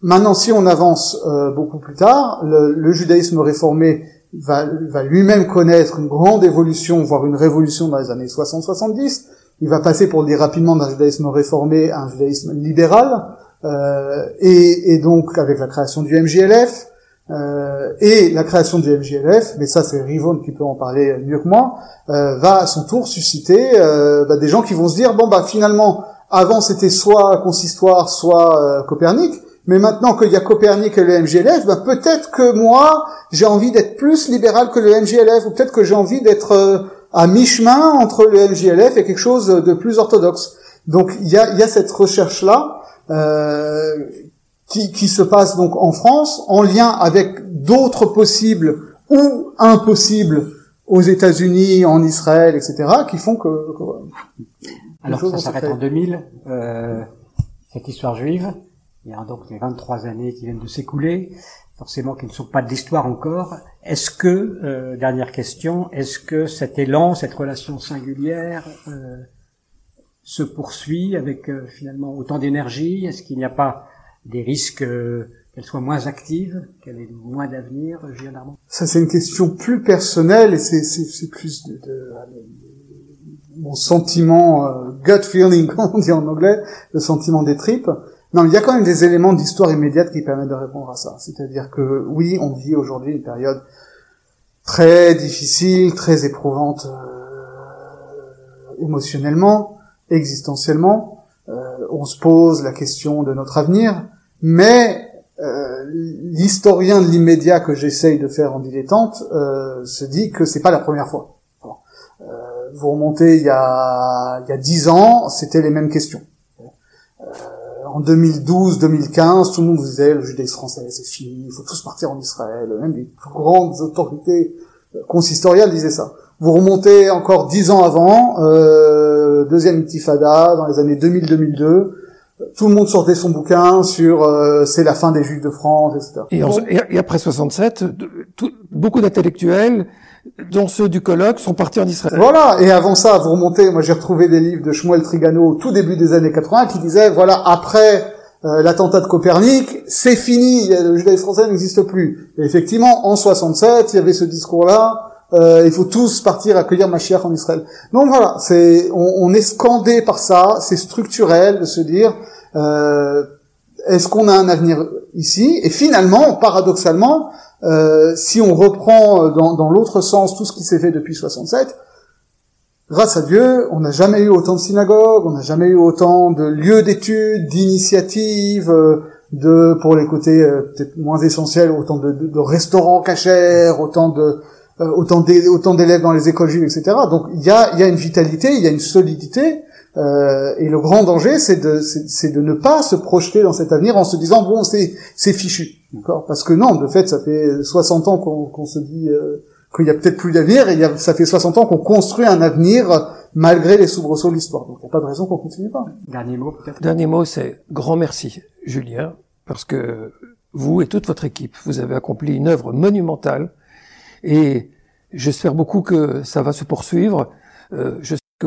Maintenant, si on avance euh, beaucoup plus tard, le, le judaïsme réformé va, va lui-même connaître une grande évolution, voire une révolution dans les années 60-70 il va passer, pour le dire rapidement, d'un judaïsme réformé à un judaïsme libéral, euh, et, et, donc avec la création du MJLF, euh, et la création du MJLF, mais ça c'est Rivon qui peut en parler mieux que moi, euh, va à son tour susciter euh, bah, des gens qui vont se dire, bon bah finalement, avant c'était soit consistoire, soit euh, Copernic, mais maintenant qu'il y a Copernic et le MJLF, bah, peut-être que moi, j'ai envie d'être plus libéral que le MJLF, ou peut-être que j'ai envie d'être euh, à mi-chemin entre le MJLF et quelque chose de plus orthodoxe. Donc il y a, y a cette recherche-là euh, qui, qui, se passe donc en France en lien avec d'autres possibles ou impossibles aux États-Unis, en Israël, etc., qui font que... que Alors ça s'arrête en 2000, euh, cette histoire juive. Il y a donc les 23 années qui viennent de s'écouler forcément qui ne sont pas de l'histoire encore. Est-ce que, euh, dernière question, est-ce que cet élan, cette relation singulière euh, se poursuit avec euh, finalement autant d'énergie? Est-ce qu'il n'y a pas des risques qu'elle soit moins active, qu'elle ait moins d'avenir, Julien Ça, c'est une question plus personnelle et c'est plus de, de, mon sentiment gut feeling, comme on dit en anglais, le sentiment des tripes. Non, il y a quand même des éléments d'histoire immédiate qui permettent de répondre à ça. C'est-à-dire que oui, on vit aujourd'hui une période très difficile, très éprouvante euh, émotionnellement, existentiellement. Euh, on se pose la question de notre avenir, mais euh, l'historien de l'immédiat que j'essaye de faire en dilettante euh, se dit que c'est pas la première fois. vous remontez il il y a dix ans, c'était les mêmes questions en 2012-2015, tout le monde disait le judaïsme français, c'est fini, il faut tous partir en Israël. Même les plus grandes autorités euh, consistoriales disaient ça. Vous remontez encore dix ans avant, euh, deuxième intifada, dans les années 2000-2002, tout le monde sortait son bouquin sur euh, c'est la fin des Juifs de France, etc. Et, en- et- et après 67, de- tout- beaucoup d'intellectuels, dont ceux du colloque, sont partis en Israël. Voilà, et avant ça, vous remontez, moi j'ai retrouvé des livres de Shmuel Trigano au tout début des années 80 qui disaient, voilà, après euh, l'attentat de Copernic, c'est fini, le judaïsme français n'existe plus. Et effectivement, en 67, il y avait ce discours-là, euh, il faut tous partir accueillir Mashiach en Israël. Donc voilà, c'est, on, on est scandé par ça, c'est structurel de se dire, euh, est-ce qu'on a un avenir ici Et finalement, paradoxalement, euh, si on reprend euh, dans, dans l'autre sens tout ce qui s'est fait depuis 67, grâce à Dieu, on n'a jamais eu autant de synagogues, on n'a jamais eu autant de lieux d'études, d'initiatives, euh, de pour les côtés euh, peut-être moins essentiels, autant de, de- restaurants cachers, autant de euh, autant d'é- autant d'élèves dans les écoles juives, etc. Donc il y a il y a une vitalité, il y a une solidité. Euh, et le grand danger, c'est de, c'est c'est de ne pas se projeter dans cet avenir en se disant bon, c'est, c'est fichu, d'accord? Parce que non, de fait, ça fait 60 ans qu'on, qu'on se dit euh, qu'il y a peut-être plus d'avenir, et il y a, ça fait 60 ans qu'on construit un avenir malgré les soubresauts de l'histoire. Donc il n'y a pas de raison qu'on continue pas. Dernier mot peut-être? Dernier mot, c'est grand merci, Julien, parce que vous et toute votre équipe, vous avez accompli une œuvre monumentale et j'espère beaucoup que ça va se poursuivre. Euh, je sais que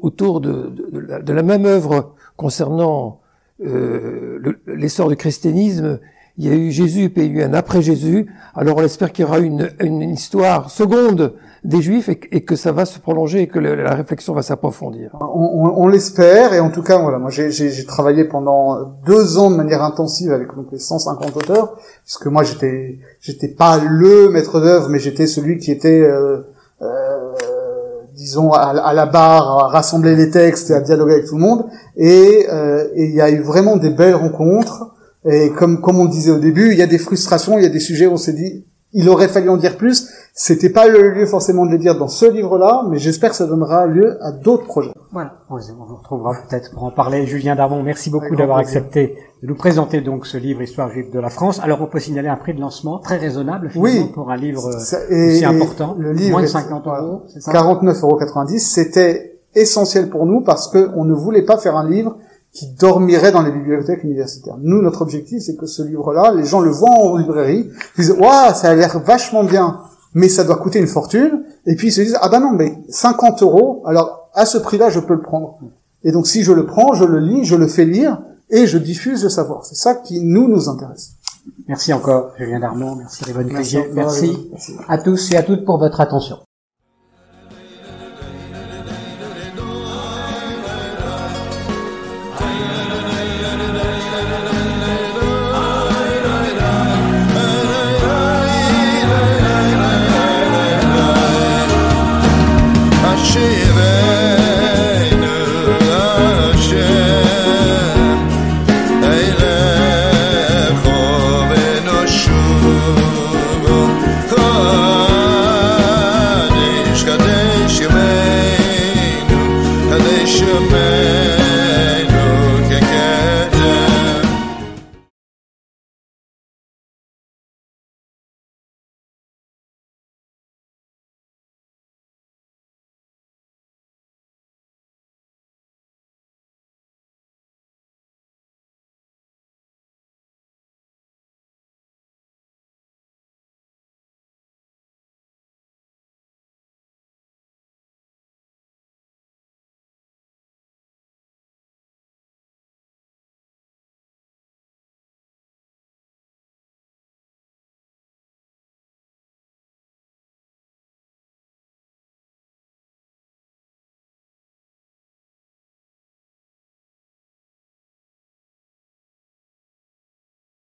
autour de, de- la, de la même œuvre concernant euh, le- l'essor du christianisme, il y a eu Jésus puis il y a eu un après Jésus. Alors on espère qu'il y aura une, une histoire seconde des Juifs et, que- ça va se prolonger et que la réflexion va s'approfondir. On, on- on l'espère, et en tout cas, voilà, moi j'ai travaillé pendant deux ans de manière intensive avec donc, les 150 auteurs, puisque moi j'étais, j'étais pas le maître d'œuvre, mais j'étais celui qui était, euh, euh, disons, à, à la barre, à rassembler les textes et à dialoguer avec tout le monde. Et euh, il y a eu vraiment des belles rencontres. Et comme comme on disait au début, il y a des frustrations, il y a des sujets où on s'est dit, il aurait fallu en dire plus. C'était pas le lieu forcément de les dire dans ce livre-là, mais j'espère que ça donnera lieu à d'autres projets. Voilà, on vous retrouvera peut-être pour en parler. Julien Darmon, merci beaucoup d'avoir accepté de nous présenter donc ce livre Histoire juive de la France. Alors on peut signaler un prix de lancement très raisonnable finalement Oui. pour un livre Ça- et- aussi important, Le livre moins de est- 50 voilà, euros, c'est ça? 49,90 C'était essentiel pour nous parce que on ne voulait pas faire un livre qui dormirait dans les bibliothèques universitaires. Nous, notre objectif, c'est que ce livre-là, les gens le voient en librairie, ils disent, waouh, ça a l'air vachement bien, mais ça doit coûter une fortune. Et puis ils se disent, ah ben non, mais 50 euros, alors à ce prix-là, je peux le prendre. Et donc si je le prends, je le lis, je le fais lire et je diffuse le savoir. C'est ça qui nous nous intéresse. Merci encore Julien Darmon, merci Révonne Merci. Merci. à tous et à toutes pour votre attention.